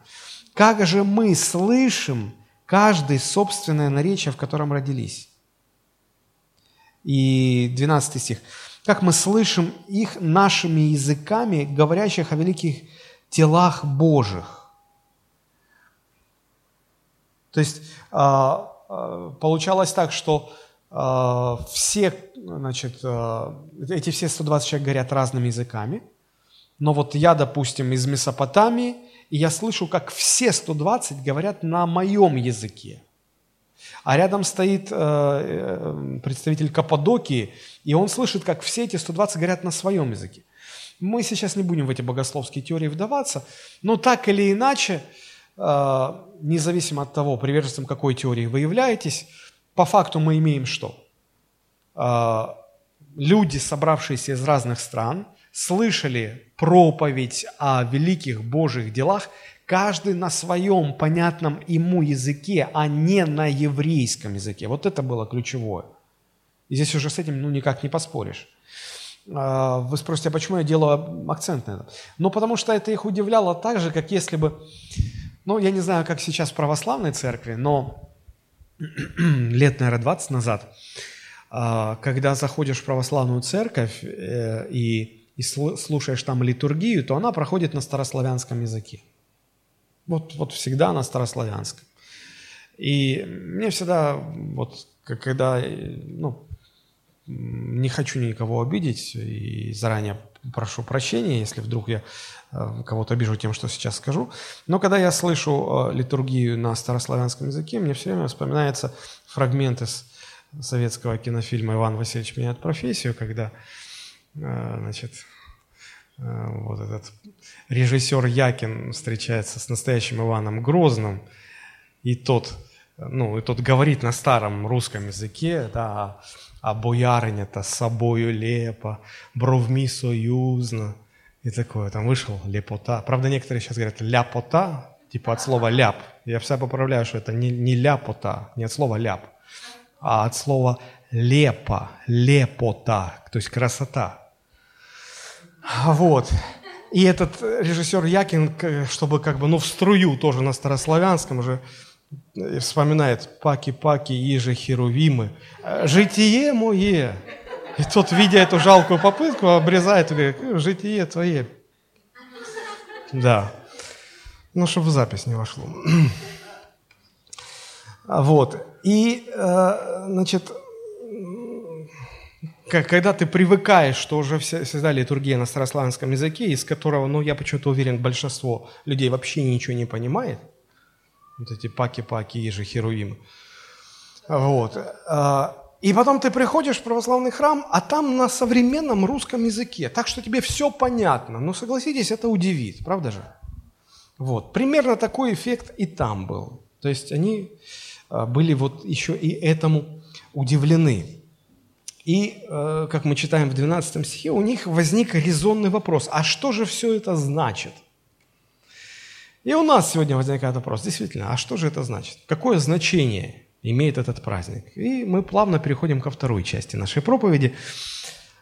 «Как же мы слышим каждый собственное наречие, в котором родились?» И 12 стих как мы слышим их нашими языками, говорящих о великих делах Божьих. То есть а, а, получалось так, что а, все, значит, эти все 120 человек говорят разными языками, но вот я, допустим, из Месопотамии, и я слышу, как все 120 говорят на моем языке. А рядом стоит э, э, представитель Каппадокии, и он слышит, как все эти 120 говорят на своем языке. Мы сейчас не будем в эти богословские теории вдаваться, но так или иначе, э, независимо от того, приверженцем какой теории вы являетесь, по факту мы имеем что? Люди, собравшиеся из разных стран, слышали проповедь о великих Божьих делах, каждый на своем понятном ему языке, а не на еврейском языке. Вот это было ключевое. И здесь уже с этим ну, никак не поспоришь. А, вы спросите, а почему я делаю акцент на этом? Ну, потому что это их удивляло так же, как если бы, ну, я не знаю, как сейчас в православной церкви, но лет, наверное, 20 назад, а, когда заходишь в православную церковь э, и, и слушаешь там литургию, то она проходит на старославянском языке. Вот, вот всегда на старославянском. И мне всегда, вот когда, ну, не хочу никого обидеть и заранее прошу прощения, если вдруг я э, кого-то обижу тем, что сейчас скажу. Но когда я слышу э, литургию на старославянском языке, мне все время вспоминается фрагмент из советского кинофильма «Иван Васильевич меняет профессию», когда э, значит, Э, вот этот режиссер Якин встречается с настоящим Иваном Грозным, и тот, ну, и тот говорит на старом русском языке, да, а бояриня-то с собою лепо, бровми союзно, и такое, там вышел лепота. Правда, некоторые сейчас говорят ляпота, типа от слова ляп. Я вся поправляю, что это не, не ляпота, не от слова ляп, а от слова лепо, лепота, то есть красота. Вот. И этот режиссер Якин, чтобы как бы, ну, в струю тоже на старославянском же вспоминает «Паки-паки, иже херувимы, житие мое». И тот, видя эту жалкую попытку, обрезает и говорит, «Э, житие твое. Да. Ну, чтобы в запись не вошло. Вот. И, э, значит, когда ты привыкаешь, что уже всегда литургия на старославянском языке, из которого, ну, я почему-то уверен, большинство людей вообще ничего не понимает, вот эти паки-паки, ежи, херувимы. Вот. А, и потом ты приходишь в православный храм, а там на современном русском языке. Так что тебе все понятно. Но согласитесь, это удивит, правда же? Вот. Примерно такой эффект и там был. То есть они а, были вот еще и этому удивлены. И, э, как мы читаем в 12 стихе, у них возник резонный вопрос, а что же все это значит? И у нас сегодня возникает вопрос, действительно, а что же это значит? Какое значение имеет этот праздник? И мы плавно переходим ко второй части нашей проповеди.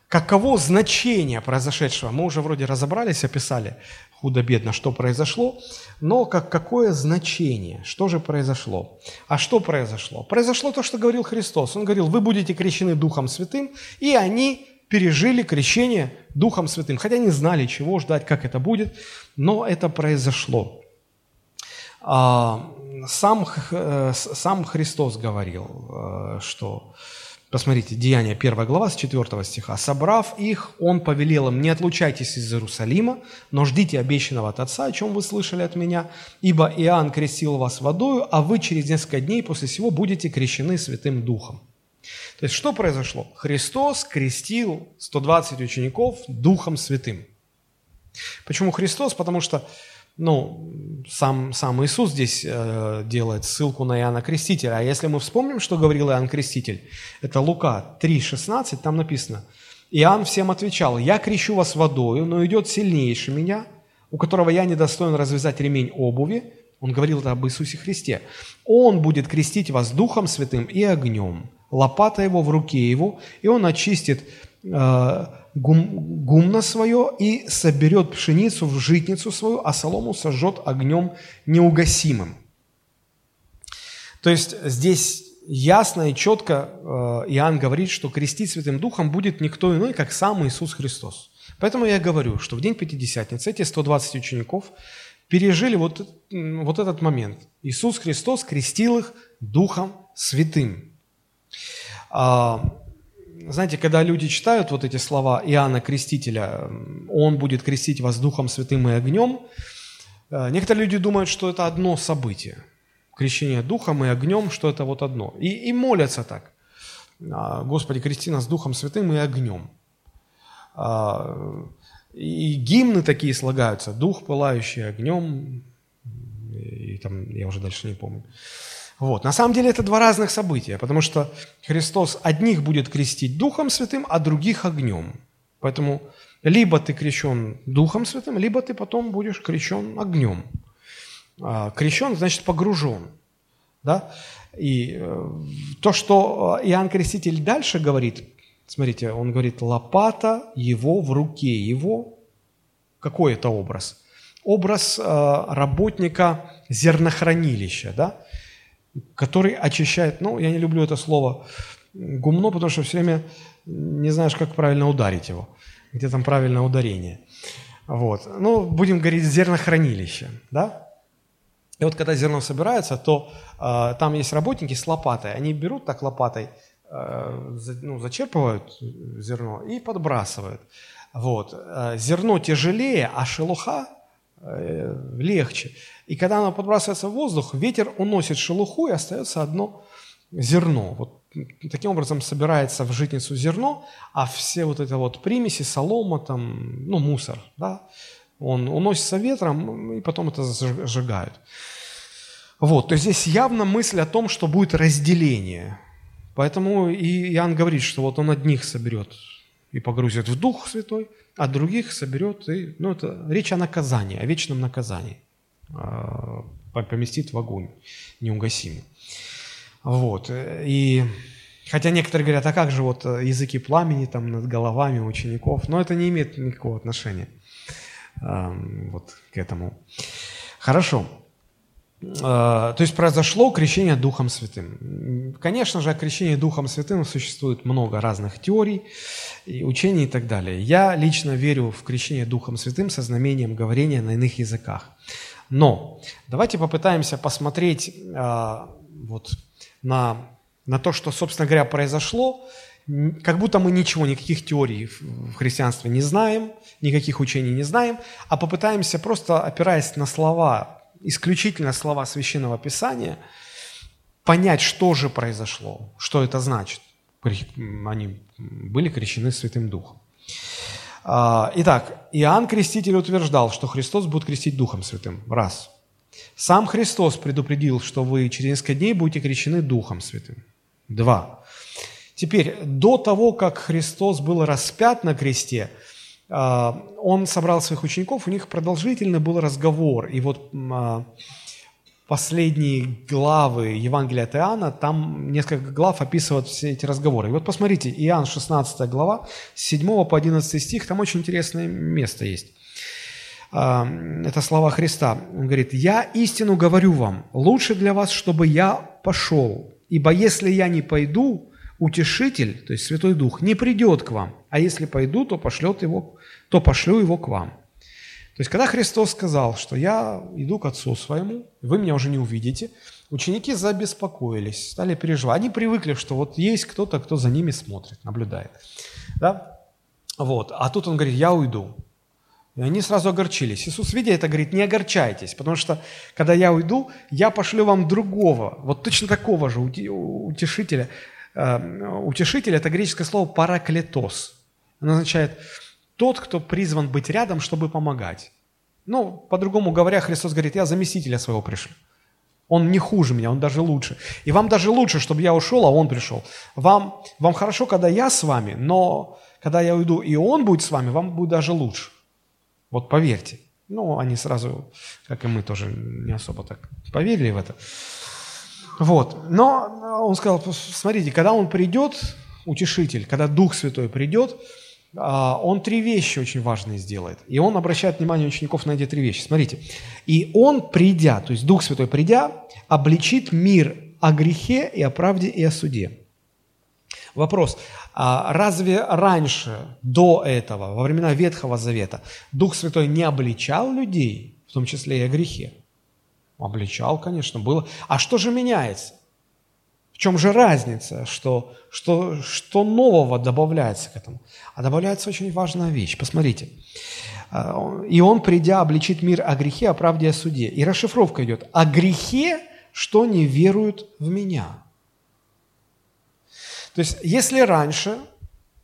Каково значение произошедшего? Мы уже вроде разобрались, описали. Худо-бедно, что произошло, но как, какое значение, что же произошло. А что произошло? Произошло то, что говорил Христос. Он говорил, вы будете крещены Духом Святым, и они пережили крещение Духом Святым, хотя не знали, чего ждать, как это будет, но это произошло. А, сам, э, сам Христос говорил, э, что Посмотрите, Деяния 1 глава с 4 стиха. «Собрав их, он повелел им, не отлучайтесь из Иерусалима, но ждите обещанного от Отца, о чем вы слышали от меня, ибо Иоанн крестил вас водою, а вы через несколько дней после всего будете крещены Святым Духом». То есть что произошло? Христос крестил 120 учеников Духом Святым. Почему Христос? Потому что ну, сам, сам Иисус здесь э, делает ссылку на Иоанна Крестителя. А если мы вспомним, что говорил Иоанн Креститель, это Лука 3,16, там написано, Иоанн всем отвечал, «Я крещу вас водою, но идет сильнейший меня, у которого я не достоин развязать ремень обуви». Он говорил это об Иисусе Христе. «Он будет крестить вас Духом Святым и огнем, лопата его в руке его, и он очистит гум, гумно свое и соберет пшеницу в житницу свою, а солому сожжет огнем неугасимым. То есть здесь ясно и четко э, Иоанн говорит, что крестить Святым Духом будет никто иной, как сам Иисус Христос. Поэтому я говорю, что в день Пятидесятницы эти 120 учеников пережили вот, вот этот момент. Иисус Христос крестил их Духом Святым. Знаете, когда люди читают вот эти слова Иоанна Крестителя, «Он будет крестить вас Духом Святым и огнем», э, некоторые люди думают, что это одно событие. Крещение Духом и огнем, что это вот одно. И, и молятся так. «А, «Господи, крести нас Духом Святым и огнем». А, и гимны такие слагаются. «Дух, пылающий огнем», и там, я уже дальше не помню. Вот. На самом деле это два разных события, потому что Христос одних будет крестить Духом Святым, а других огнем. Поэтому либо ты крещен Духом Святым, либо ты потом будешь крещен огнем. А, крещен значит погружен. Да? И э, то, что Иоанн Креститель дальше говорит, смотрите, он говорит, лопата его в руке его. Какой это образ? Образ э, работника зернохранилища, да? Который очищает, ну, я не люблю это слово гумно, потому что все время не знаешь, как правильно ударить его, где там правильное ударение. Вот. Ну, будем говорить зернохранилище, да? И вот когда зерно собирается, то э, там есть работники с лопатой. Они берут так лопатой, э, за, ну, зачерпывают зерно и подбрасывают. Вот. Э, зерно тяжелее, а шелуха легче. И когда оно подбрасывается в воздух, ветер уносит шелуху, и остается одно зерно. Вот таким образом собирается в житницу зерно, а все вот это вот примеси, солома, там, ну, мусор, да, он уносится ветром, и потом это сжигают. Вот, то есть здесь явно мысль о том, что будет разделение. Поэтому и Иоанн говорит, что вот он одних соберет и погрузит в Дух Святой, а других соберет, и, ну, это речь о наказании, о вечном наказании. А, поместит в огонь неугасимый. Вот. И хотя некоторые говорят, а как же вот языки пламени там над головами учеников, но это не имеет никакого отношения вот к этому. Хорошо. А, то есть произошло крещение Духом Святым. Конечно же, о крещении Духом Святым существует много разных теорий, и учений и так далее. Я лично верю в крещение Духом Святым со знамением говорения на иных языках. Но давайте попытаемся посмотреть э, вот на, на то, что, собственно говоря, произошло, как будто мы ничего, никаких теорий в христианстве не знаем, никаких учений не знаем, а попытаемся просто, опираясь на слова, исключительно слова Священного Писания, понять, что же произошло, что это значит. Они были крещены Святым Духом. А, итак, Иоанн Креститель утверждал, что Христос будет крестить Духом Святым. Раз. Сам Христос предупредил, что вы через несколько дней будете крещены Духом Святым. Два. Теперь, до того, как Христос был распят на кресте, он собрал своих учеников, у них продолжительный был разговор. И вот а, последние главы Евангелия от Иоанна, там несколько глав описывают все эти разговоры. И вот посмотрите, Иоанн 16 глава, с 7 по 11 стих, там очень интересное место есть. это слова Христа. Он говорит, «Я истину говорю вам, лучше для вас, чтобы я пошел, ибо если я не пойду, утешитель, то есть Святой Дух, не придет к вам, а если пойду, то, пошлет его, то пошлю его к вам». То есть, когда Христос сказал, что я иду к Отцу своему, вы меня уже не увидите, ученики забеспокоились, стали переживать. Они привыкли, что вот есть кто-то, кто за ними смотрит, наблюдает. Да? Вот. А тут он говорит, я уйду. И они сразу огорчились. Иисус, видя это, говорит, не огорчайтесь, потому что, когда я уйду, я пошлю вам другого, вот точно такого же утешителя. Э, утешитель – это греческое слово «параклетос». Оно означает тот, кто призван быть рядом, чтобы помогать. Ну, по-другому говоря, Христос говорит, я заместителя своего пришлю. Он не хуже меня, он даже лучше. И вам даже лучше, чтобы я ушел, а он пришел. Вам, вам хорошо, когда я с вами, но когда я уйду, и он будет с вами, вам будет даже лучше. Вот поверьте. Ну, они сразу, как и мы, тоже не особо так поверили в это. Вот. Но он сказал, смотрите, когда он придет, утешитель, когда Дух Святой придет, а, он три вещи очень важные сделает. И он обращает внимание учеников на эти три вещи. Смотрите. И он, придя, то есть Дух Святой придя, обличит мир о грехе и о правде и о суде. Вопрос. А разве раньше, до этого, во времена Ветхого Завета, Дух Святой не обличал людей, в том числе и о грехе? Обличал, конечно, было. А что же меняется? В чем же разница, что, что, что нового добавляется к этому? А добавляется очень важная вещь. Посмотрите. А, «И он, придя, обличит мир о грехе, о правде, о суде». И расшифровка идет. «О грехе, что не веруют в меня». То есть, если раньше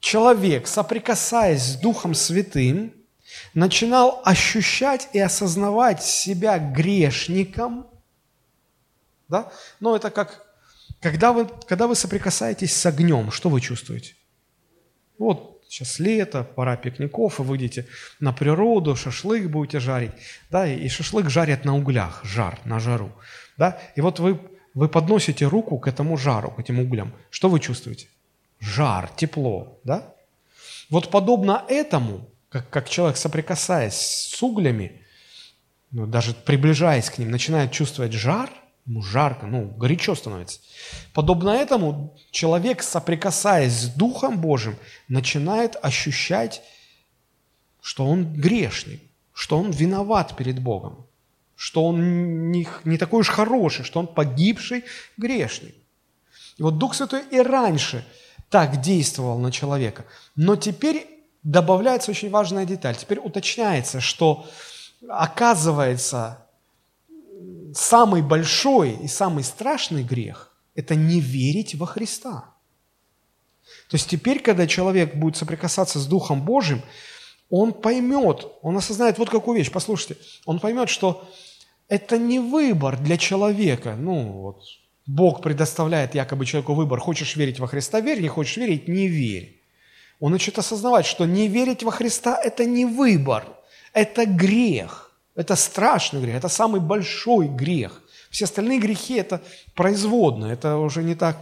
человек, соприкасаясь с Духом Святым, начинал ощущать и осознавать себя грешником, да? но это как когда вы, когда вы соприкасаетесь с огнем, что вы чувствуете? Вот сейчас лето, пора пикников, вы выйдете на природу, шашлык будете жарить, да, и шашлык жарят на углях, жар, на жару, да, и вот вы, вы подносите руку к этому жару, к этим углям, что вы чувствуете? Жар, тепло, да? Вот подобно этому, как, как человек, соприкасаясь с углями, ну, даже приближаясь к ним, начинает чувствовать жар, ему жарко, ну, горячо становится. Подобно этому человек, соприкасаясь с Духом Божьим, начинает ощущать, что он грешник, что он виноват перед Богом, что он не, не такой уж хороший, что он погибший грешник. И вот Дух Святой и раньше так действовал на человека, но теперь добавляется очень важная деталь. Теперь уточняется, что оказывается, самый большой и самый страшный грех – это не верить во Христа. То есть теперь, когда человек будет соприкасаться с Духом Божьим, он поймет, он осознает вот какую вещь, послушайте, он поймет, что это не выбор для человека. Ну, вот Бог предоставляет якобы человеку выбор, хочешь верить во Христа – верь, не хочешь верить – не верь. Он начнет осознавать, что не верить во Христа – это не выбор, это грех – это страшный грех, это самый большой грех. Все остальные грехи – это производные, это уже не так,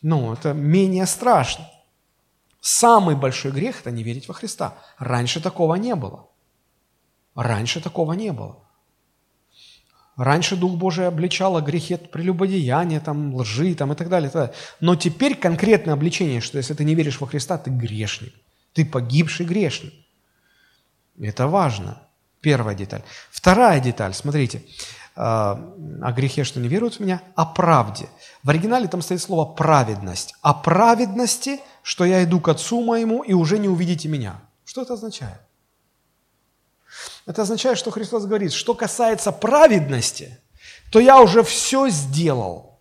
ну, это менее страшно. Самый большой грех – это не верить во Христа. Раньше такого не было. Раньше такого не было. Раньше Дух Божий обличал грехи прелюбодеяния, там, лжи там, и так далее, и так далее. Но теперь конкретное обличение, что если ты не веришь во Христа, ты грешник. Ты погибший грешник. Это важно. Первая деталь. Вторая деталь, смотрите, а, о грехе, что не веруют в меня, о правде. В оригинале там стоит слово «праведность». О праведности, что я иду к Отцу моему, и уже не увидите меня. Что это означает? Это означает, что Христос говорит, что касается праведности, то я уже все сделал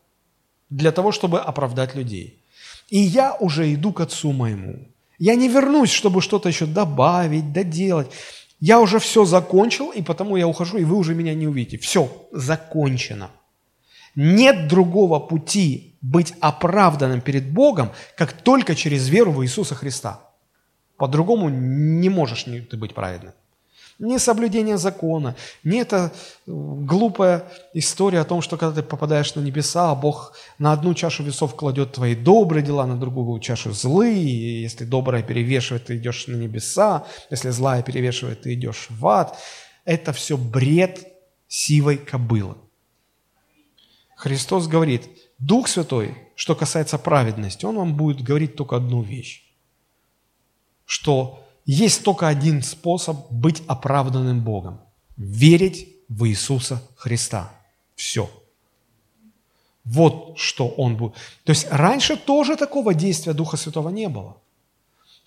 для того, чтобы оправдать людей. И я уже иду к Отцу моему. Я не вернусь, чтобы что-то еще добавить, доделать. Я уже все закончил, и потому я ухожу, и вы уже меня не увидите. Все, закончено. Нет другого пути быть оправданным перед Богом, как только через веру в Иисуса Христа. По-другому не можешь ты быть праведным ни соблюдение закона, ни эта э, глупая история о том, что когда ты попадаешь на небеса, а Бог на одну чашу весов кладет твои добрые дела, на другую чашу злые, и если доброе перевешивает, ты идешь на небеса, если злая перевешивает, ты идешь в ад. это все бред сивой кобылы. Христос говорит, Дух Святой, что касается праведности, Он вам будет говорить только одну вещь, что есть только один способ быть оправданным Богом – верить в Иисуса Христа. Все. Вот что Он будет. То есть раньше тоже такого действия Духа Святого не было.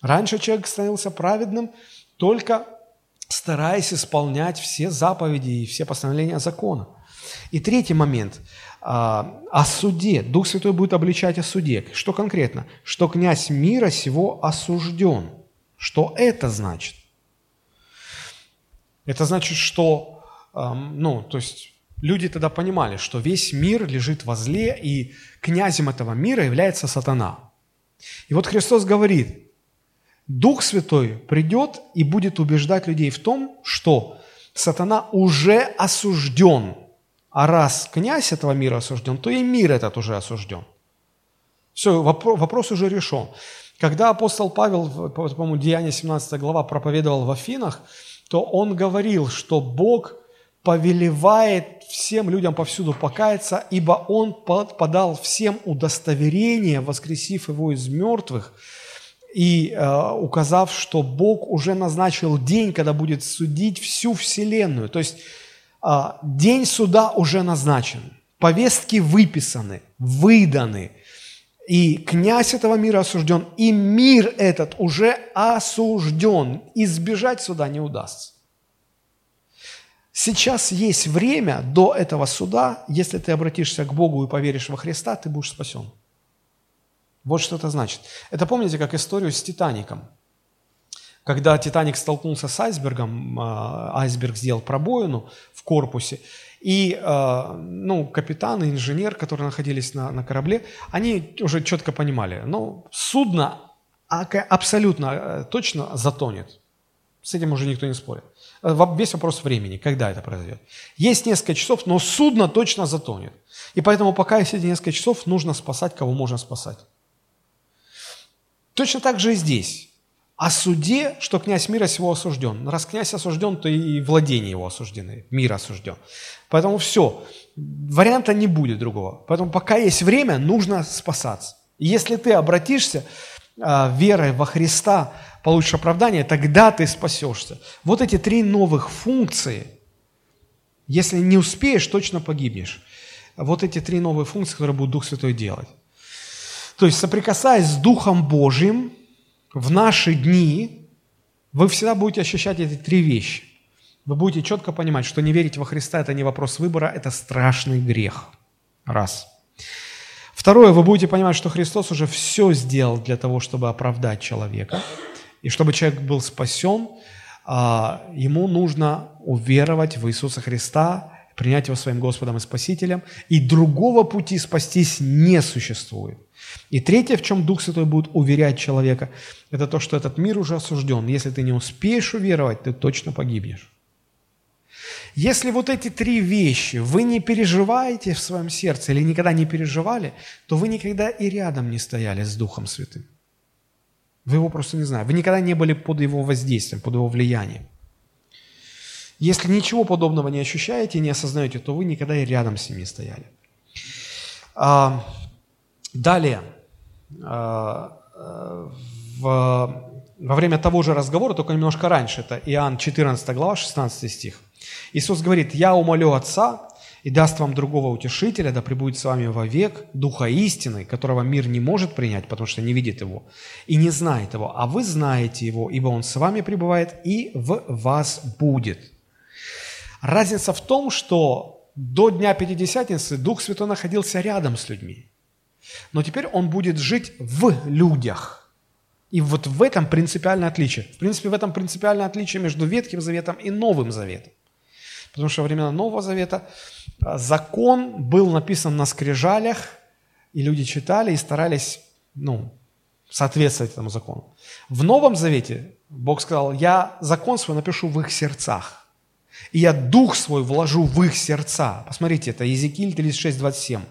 Раньше человек становился праведным только стараясь исполнять все заповеди и все постановления закона. И третий момент – а, о суде. Дух Святой будет обличать о суде. Что конкретно? Что князь мира сего осужден. Что это значит? Это значит, что, ну, то есть люди тогда понимали, что весь мир лежит во зле, и князем этого мира является сатана. И вот Христос говорит, Дух Святой придет и будет убеждать людей в том, что сатана уже осужден – а раз князь этого мира осужден, то и мир этот уже осужден. Все, вопрос, вопрос уже решен. Когда апостол Павел, по-моему, Деяние 17 глава, проповедовал в Афинах, то он говорил, что Бог повелевает всем людям повсюду покаяться, ибо Он подал всем удостоверение, воскресив его из мертвых, и э, указав, что Бог уже назначил день, когда будет судить всю вселенную. То есть а, день суда уже назначен, повестки выписаны, выданы, и князь этого мира осужден, и мир этот уже осужден. Избежать суда не удастся. Сейчас есть время до этого суда, если ты обратишься к Богу и поверишь во Христа, ты будешь спасен. Вот что это значит. Это помните, как историю с Титаником – когда «Титаник» столкнулся с айсбергом, а, айсберг сделал пробоину в корпусе, и а, ну, капитан и инженер, которые находились на, на корабле, они уже четко понимали, ну, судно абсолютно э, точно затонет. С этим уже никто не спорит. Э, весь вопрос времени, когда это произойдет. Есть несколько часов, но судно точно затонет. И поэтому пока есть эти несколько часов, нужно спасать, кого можно спасать. Точно так же и здесь о суде, что князь мира сего осужден. Раз князь осужден, то и владение его осуждены, мир осужден. Поэтому все, варианта не будет другого. Поэтому пока есть время, нужно спасаться. И если ты обратишься э, верой во Христа, получишь оправдание, тогда ты спасешься. Вот эти три новых функции, если не успеешь, точно погибнешь. Вот эти три новые функции, которые будет Дух Святой делать. То есть, соприкасаясь с Духом Божьим, в наши дни вы всегда будете ощущать эти три вещи. Вы будете четко понимать, что не верить во Христа – это не вопрос выбора, это страшный грех. Раз. Второе, вы будете понимать, что Христос уже все сделал для того, чтобы оправдать человека. И чтобы человек был спасен, а, ему нужно уверовать в Иисуса Христа, принять его своим Господом и Спасителем. И другого пути спастись не существует. И третье, в чем Дух Святой будет уверять человека, это то, что этот мир уже осужден. Если ты не успеешь уверовать, ты точно погибнешь. Если вот эти три вещи вы не переживаете в своем сердце или никогда не переживали, то вы никогда и рядом не стояли с Духом Святым. Вы его просто не знаете. Вы никогда не были под его воздействием, под его влиянием. Если ничего подобного не ощущаете, не осознаете, то вы никогда и рядом с ним не стояли. Далее, э, в, во время того же разговора, только немножко раньше, это Иоанн 14 глава, 16 стих. Иисус говорит, «Я умолю Отца, и даст вам другого утешителя, да пребудет с вами вовек, Духа истины, которого мир не может принять, потому что не видит его и не знает его, а вы знаете его, ибо он с вами пребывает и в вас будет». Разница в том, что до Дня Пятидесятницы Дух Святой находился рядом с людьми. Но теперь он будет жить в людях. И вот в этом принципиальное отличие. В принципе, в этом принципиальное отличие между Ветхим Заветом и Новым Заветом. Потому что во времена Нового Завета а, закон был написан на скрижалях, и люди читали и старались ну, соответствовать этому закону. В Новом Завете Бог сказал, я закон свой напишу в их сердцах. И я дух свой вложу в их сердца. Посмотрите, это Езекииль 36, 27.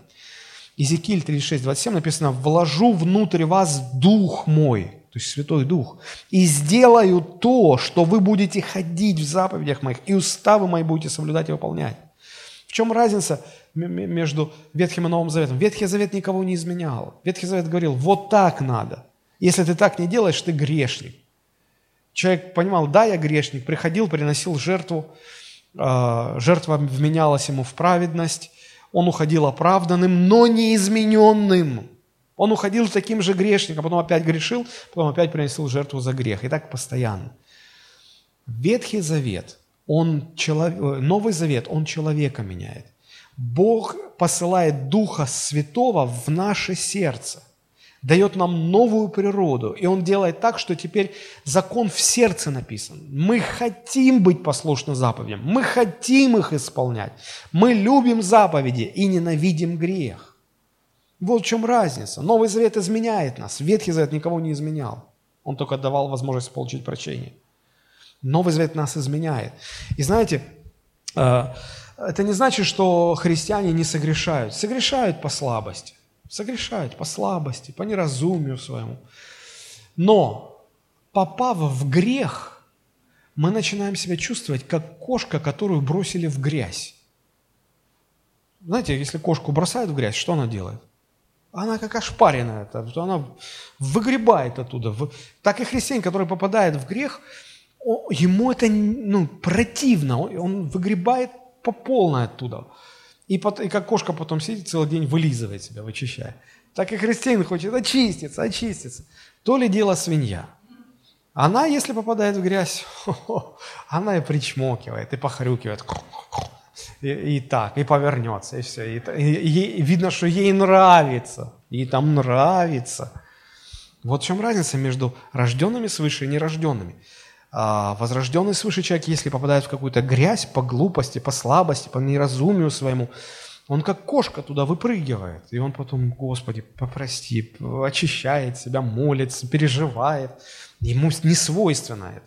Иезекииль 36, 27 написано, «Вложу внутрь вас дух мой». То есть Святой Дух, и сделаю то, что вы будете ходить в заповедях моих, и уставы мои будете соблюдать и выполнять. В чем разница между Ветхим и Новым Заветом? Ветхий Завет никого не изменял. Ветхий Завет говорил, вот так надо. Если ты так не делаешь, ты грешник. Человек понимал, да, я грешник, приходил, приносил жертву, а, жертва вменялась ему в праведность, он уходил оправданным, но неизмененным. Он уходил таким же грешником, потом опять грешил, потом опять приносил жертву за грех. И так постоянно. Ветхий Завет, он человек, Новый Завет, он человека меняет. Бог посылает Духа Святого в наше сердце дает нам новую природу. И Он делает так, что теперь закон в сердце написан. Мы хотим быть послушны заповедям, мы хотим их исполнять. Мы любим заповеди и ненавидим грех. Вот в чем разница. Новый Завет изменяет нас. Ветхий Завет никого не изменял. Он только давал возможность получить прощение. Новый Завет нас изменяет. И знаете, э, это не значит, что христиане не согрешают. Согрешают по слабости. Согрешают по слабости, по неразумию своему. Но, попав в грех, мы начинаем себя чувствовать, как кошка, которую бросили в грязь. Знаете, если кошку бросают в грязь, что она делает? Она как ошпаренная, она выгребает оттуда. Так и христианин, который попадает в грех, ему это ну, противно, он выгребает по полной оттуда. И, под, и как кошка потом сидит целый день, вылизывает себя, вычищая. Так и христианин хочет очиститься, очиститься. То ли дело свинья. Она, если попадает в грязь, она и причмокивает, и похрюкивает. И, и так, и повернется, и все. И, и, и видно, что ей нравится. Ей там нравится. Вот в чем разница между рожденными свыше и нерожденными. А, возрожденный свыше человек, если попадает в какую-то грязь по глупости, по слабости, по неразумию своему, он как кошка туда выпрыгивает. И он потом, Господи, попрости, очищает себя, молится, переживает. Ему не свойственно это.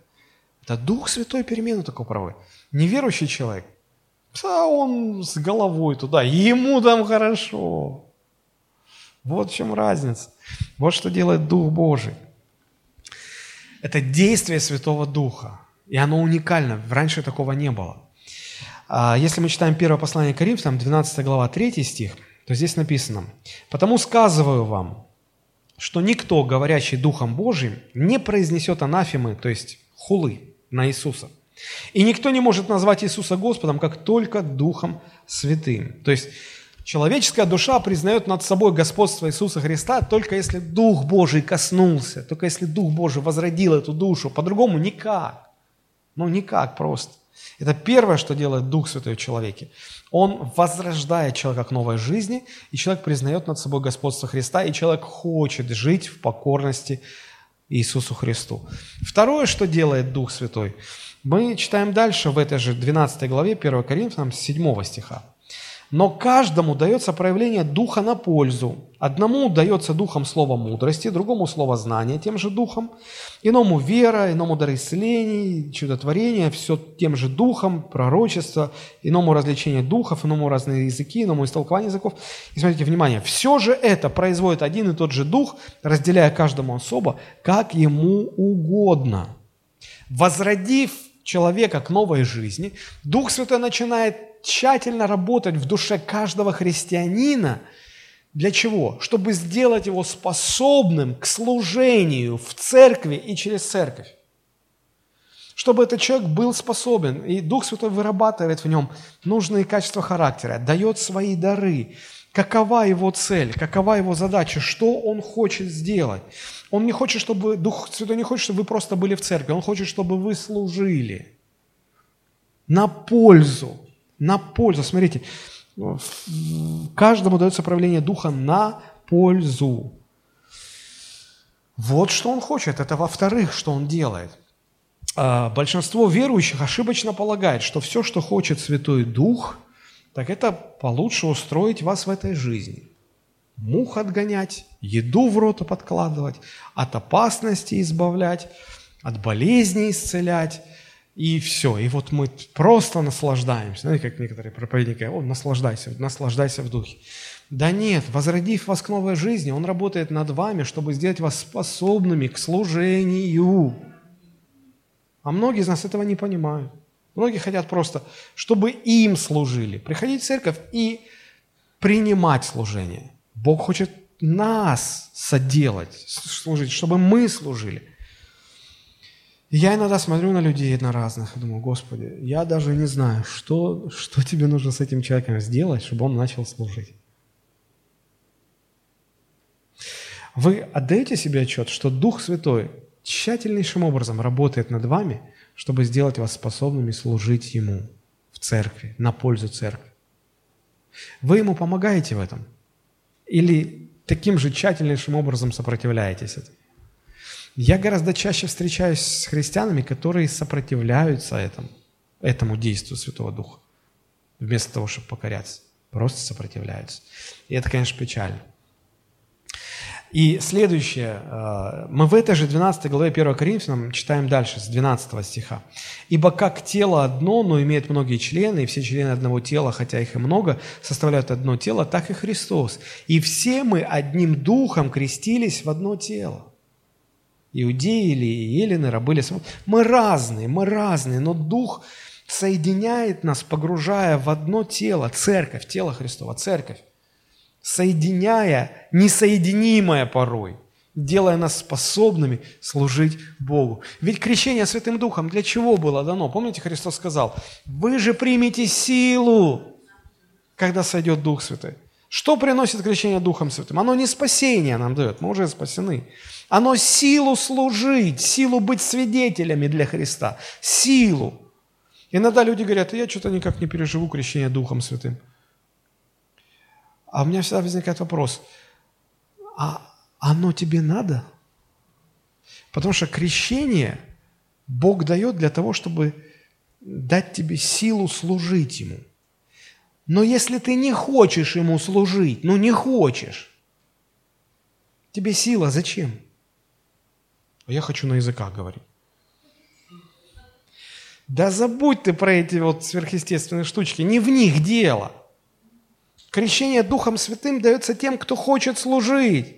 Это Дух Святой перемену такой проводит. Неверующий человек, а он с головой туда, ему там хорошо. Вот в чем разница. Вот что делает Дух Божий. Это действие Святого Духа. И оно уникально. Раньше такого не было. А, если мы читаем первое послание Коринфянам, 12 глава, 3 стих, то здесь написано, «Потому сказываю вам, что никто, говорящий Духом Божьим, не произнесет анафемы, то есть хулы на Иисуса. И никто не может назвать Иисуса Господом, как только Духом Святым». То есть Человеческая душа признает над собой господство Иисуса Христа только если Дух Божий коснулся, только если Дух Божий возродил эту душу. По-другому никак. Ну, никак просто. Это первое, что делает Дух Святой в человеке. Он возрождает человека к новой жизни, и человек признает над собой господство Христа, и человек хочет жить в покорности Иисусу Христу. Второе, что делает Дух Святой, мы читаем дальше в этой же 12 главе 1 Коринфянам 7 стиха. Но каждому дается проявление духа на пользу. Одному дается духом слово мудрости, другому слово знания тем же духом, иному вера, иному дар исцелений, чудотворения, все тем же духом, пророчество, иному развлечение духов, иному разные языки, иному истолкование языков. И смотрите, внимание, все же это производит один и тот же дух, разделяя каждому особо, как ему угодно. Возродив человека к новой жизни, Дух Святой начинает тщательно работать в душе каждого христианина. Для чего? Чтобы сделать его способным к служению в церкви и через церковь. Чтобы этот человек был способен, и Дух Святой вырабатывает в нем нужные качества характера, дает свои дары. Какова его цель, какова его задача, что он хочет сделать. Он не хочет, чтобы, Дух Святой не хочет, чтобы вы просто были в церкви, он хочет, чтобы вы служили на пользу на пользу. Смотрите, каждому дается проявление Духа на пользу. Вот что он хочет. Это во-вторых, что он делает. А, большинство верующих ошибочно полагает, что все, что хочет Святой Дух, так это получше устроить вас в этой жизни. Мух отгонять, еду в рот подкладывать, от опасности избавлять, от болезней исцелять – и все. И вот мы просто наслаждаемся. Знаете, как некоторые проповедники, о, наслаждайся, наслаждайся в духе. Да нет, возродив вас к новой жизни, Он работает над вами, чтобы сделать вас способными к служению. А многие из нас этого не понимают. Многие хотят просто, чтобы им служили. Приходить в церковь и принимать служение. Бог хочет нас соделать, служить, чтобы мы служили. Я иногда смотрю на людей, на разных, и думаю, Господи, я даже не знаю, что, что тебе нужно с этим человеком сделать, чтобы он начал служить. Вы отдаете себе отчет, что Дух Святой тщательнейшим образом работает над вами, чтобы сделать вас способными служить Ему в церкви, на пользу церкви. Вы Ему помогаете в этом? Или таким же тщательнейшим образом сопротивляетесь этому? Я гораздо чаще встречаюсь с христианами, которые сопротивляются этому, этому действию Святого Духа, вместо того, чтобы покоряться. Просто сопротивляются. И это, конечно, печально. И следующее, э, мы в этой же 12 главе 1 Коринфянам читаем дальше, с 12 стиха. «Ибо как тело одно, но имеет многие члены, и все члены одного тела, хотя их и много, составляют одно тело, так и Христос. И все мы одним духом крестились в одно тело» иудеи или елены, рабы или Мы разные, мы разные, но Дух соединяет нас, погружая в одно тело, церковь, тело Христова, церковь, соединяя несоединимое порой, делая нас способными служить Богу. Ведь крещение Святым Духом для чего было дано? Помните, Христос сказал, вы же примете силу, когда сойдет Дух Святой. Что приносит крещение Духом Святым? Оно не спасение нам дает, мы уже спасены. Оно силу служить, силу быть свидетелями для Христа. Силу. Иногда люди говорят, я что-то никак не переживу крещение Духом Святым. А у меня всегда возникает вопрос, а оно тебе надо? Потому что крещение Бог дает для того, чтобы дать тебе силу служить Ему. Но если ты не хочешь Ему служить, ну не хочешь, тебе сила зачем? а я хочу на языках говорить. Да забудь ты про эти вот сверхъестественные штучки, не в них дело. Крещение Духом Святым дается тем, кто хочет служить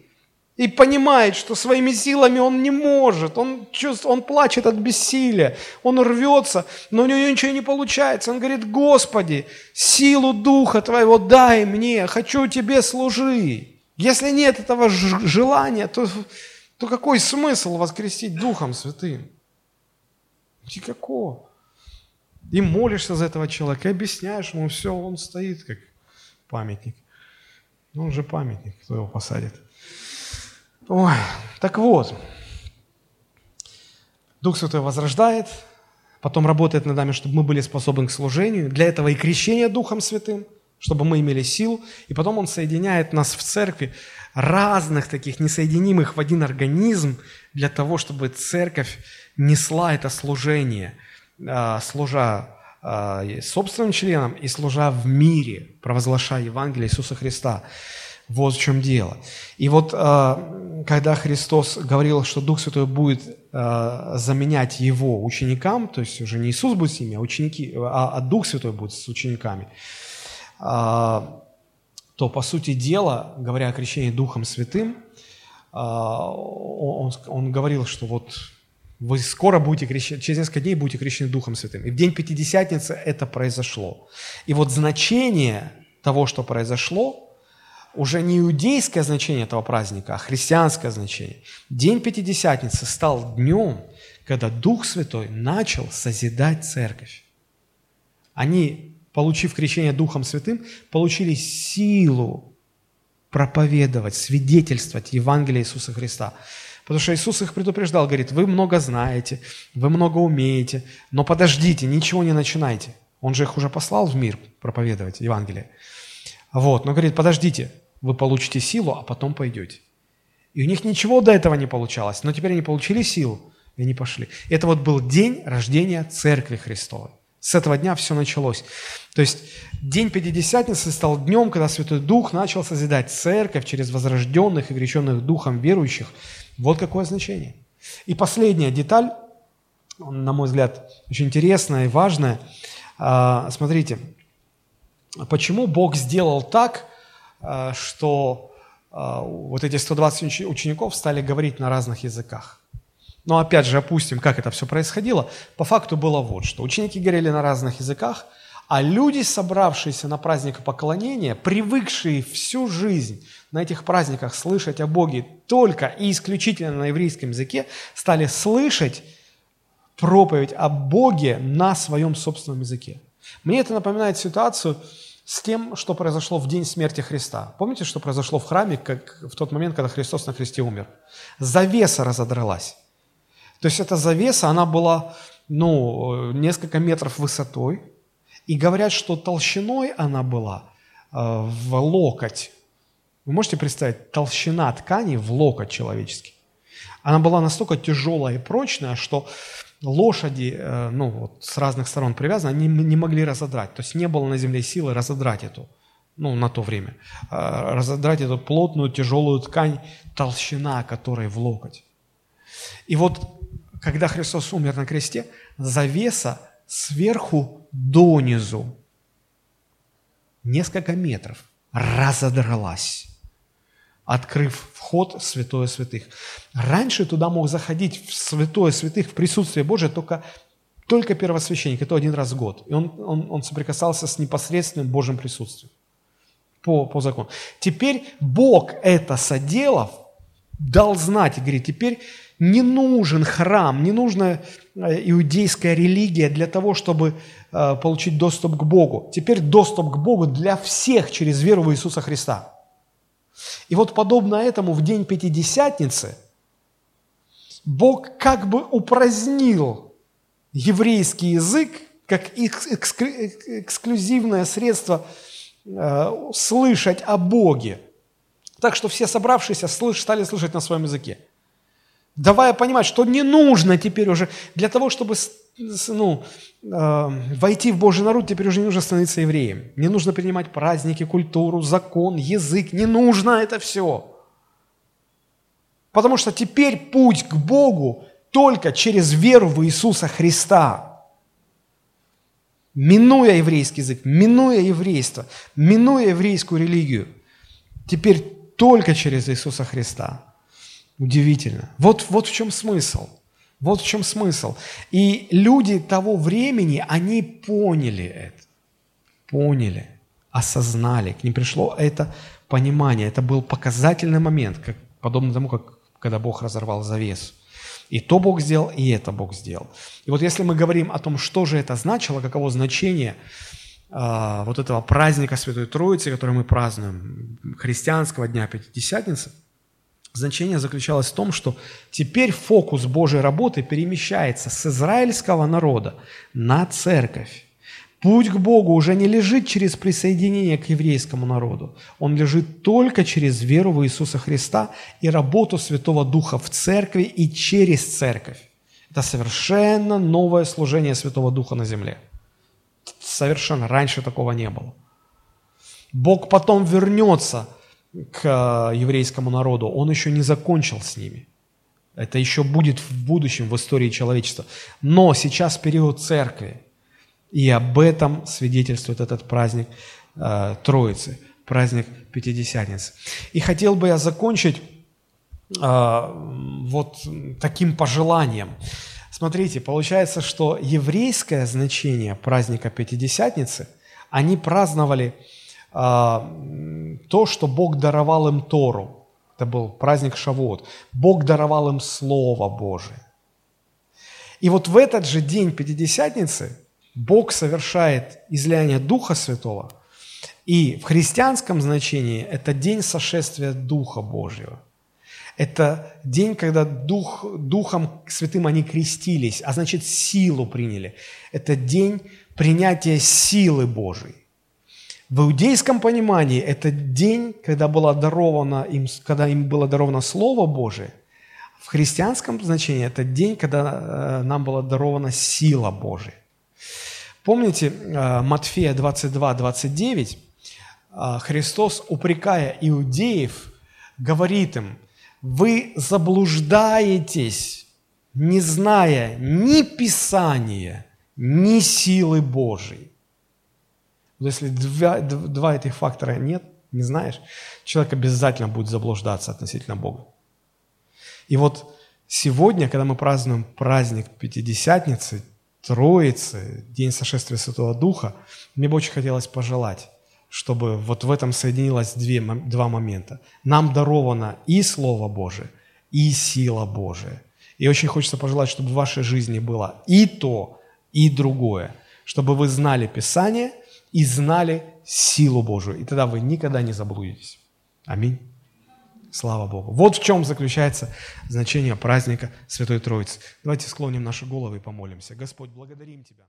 и понимает, что своими силами он не может, он, чувствует, он плачет от бессилия, он рвется, но у него ничего не получается. Он говорит, Господи, силу Духа Твоего дай мне, хочу Тебе служить. Если нет этого желания, то то какой смысл воскресить Духом Святым? Никакого. И молишься за этого человека, и объясняешь ему все, он стоит как памятник. Ну, он же памятник, кто его посадит. Ой, так вот, Дух Святой возрождает, потом работает над нами, чтобы мы были способны к служению. Для этого и крещение Духом Святым, чтобы мы имели силу. И потом Он соединяет нас в церкви разных таких, несоединимых в один организм, для того, чтобы церковь несла это служение, а, служа собственным членам и служа в мире, провозглашая Евангелие Иисуса Христа. Вот в чем дело. И вот а, когда Христос говорил, что Дух Святой будет заменять Его ученикам, то есть уже не Иисус будет с ними, а, ученики, а Дух Святой будет с учениками, то, по сути дела, говоря о крещении Духом Святым, а, он говорил, что вот вы скоро будете крещены, через несколько дней будете крещены Духом Святым. И в день Пятидесятницы это произошло. И вот значение того, что произошло, уже не иудейское значение этого праздника, а христианское значение. День Пятидесятницы стал днем, когда Дух Святой начал созидать церковь. Они получив крещение Духом Святым, получили силу проповедовать, свидетельствовать Евангелие Иисуса Христа. Потому что Иисус их предупреждал, говорит, вы много знаете, вы много умеете, но подождите, ничего не начинайте. Он же их уже послал в мир проповедовать Евангелие. Вот, но говорит, подождите, вы получите силу, а потом пойдете. И у них ничего до этого не получалось, но теперь они получили силу, и они пошли. Это вот был день рождения Церкви Христовой. С этого дня все началось. То есть день Пятидесятницы стал днем, когда Святой Дух начал созидать церковь через возрожденных и крещенных Духом верующих. Вот какое значение. И последняя деталь, на мой взгляд, очень интересная и важная. А, смотрите, почему Бог сделал так, э, что э, вот эти 120 учеников стали говорить на разных языках. Но опять же, опустим, как это все происходило. По факту было вот что. Ученики говорили на разных языках, а люди, собравшиеся на праздник поклонения, привыкшие всю жизнь на этих праздниках слышать о Боге только и исключительно на еврейском языке, стали слышать проповедь о Боге на своем собственном языке. Мне это напоминает ситуацию с тем, что произошло в день смерти Христа. Помните, что произошло в храме, как в тот момент, когда Христос на кресте умер? Завеса разодралась. То есть эта завеса, она была ну, несколько метров высотой, и говорят, что толщиной она была э, в локоть. Вы можете представить, толщина ткани в локоть человеческий. Она была настолько тяжелая и прочная, что лошади, э, ну, вот, с разных сторон привязаны, они не могли разодрать. То есть не было на земле силы разодрать эту, ну, на то время, э, разодрать эту плотную, тяжелую ткань, толщина которой в локоть. И вот когда Христос умер на кресте, завеса сверху донизу, несколько метров, разодралась, открыв вход в святое святых. Раньше туда мог заходить в святое святых, в присутствие Божие только, только первосвященник, это один раз в год. И он, он, он соприкасался с непосредственным Божьим присутствием по, по закону. Теперь Бог это соделав, дал знать и говорит, теперь не нужен храм, не нужна э, иудейская религия для того, чтобы э, получить доступ к Богу. Теперь доступ к Богу для всех через веру в Иисуса Христа. И вот подобно этому в день Пятидесятницы Бог как бы упразднил еврейский язык как эксклюзивное средство э, слышать о Боге. Так что все собравшиеся стали слышать на своем языке давая понимать, что не нужно теперь уже, для того, чтобы ну, э, войти в Божий народ, теперь уже не нужно становиться евреем. Не нужно принимать праздники, культуру, закон, язык. Не нужно это все. Потому что теперь путь к Богу только через веру в Иисуса Христа. Минуя еврейский язык, минуя еврейство, минуя еврейскую религию. Теперь только через Иисуса Христа. Удивительно. Вот, вот в чем смысл. Вот в чем смысл. И люди того времени, они поняли это. Поняли, осознали. К ним пришло это понимание. Это был показательный момент, как, подобно тому, как когда Бог разорвал завесу. И то Бог сделал, и это Бог сделал. И вот если мы говорим о том, что же это значило, каково значение э, вот этого праздника Святой Троицы, который мы празднуем, христианского дня Пятидесятницы – Значение заключалось в том, что теперь фокус Божьей работы перемещается с израильского народа на церковь. Путь к Богу уже не лежит через присоединение к еврейскому народу. Он лежит только через веру в Иисуса Христа и работу Святого Духа в церкви и через церковь. Это совершенно новое служение Святого Духа на земле. Совершенно раньше такого не было. Бог потом вернется – к э, еврейскому народу, он еще не закончил с ними. Это еще будет в будущем в истории человечества. Но сейчас период церкви, и об этом свидетельствует этот праздник э, Троицы, праздник Пятидесятницы. И хотел бы я закончить э, вот таким пожеланием. Смотрите, получается, что еврейское значение праздника Пятидесятницы они праздновали то, что Бог даровал им Тору. Это был праздник Шавуот. Бог даровал им Слово Божие. И вот в этот же день Пятидесятницы Бог совершает излияние Духа Святого. И в христианском значении это день сошествия Духа Божьего. Это день, когда Дух, Духом Святым они крестились, а значит силу приняли. Это день принятия силы Божией. В иудейском понимании это день, когда, было даровано им, когда им было даровано Слово Божие. В христианском значении это день, когда э, нам была дарована сила Божия. Помните э, Матфея 22, 29? Э, Христос, упрекая иудеев, говорит им, вы заблуждаетесь, не зная ни Писания, ни силы Божией. Но если два, два этих фактора нет, Не знаешь? Человек обязательно будет заблуждаться относительно Бога. И вот сегодня, когда мы празднуем праздник Пятидесятницы, Троицы, День сошествия Святого Духа, мне бы очень хотелось пожелать, чтобы вот в этом соединилось две, два момента. Нам даровано и Слово Божие, и сила Божия. И очень хочется пожелать, чтобы в вашей жизни было и то, и другое. Чтобы вы знали Писание и знали силу Божию. И тогда вы никогда не заблудитесь. Аминь. Слава Богу. Вот в чем заключается значение праздника Святой Троицы. Давайте склоним наши головы и помолимся. Господь, благодарим Тебя.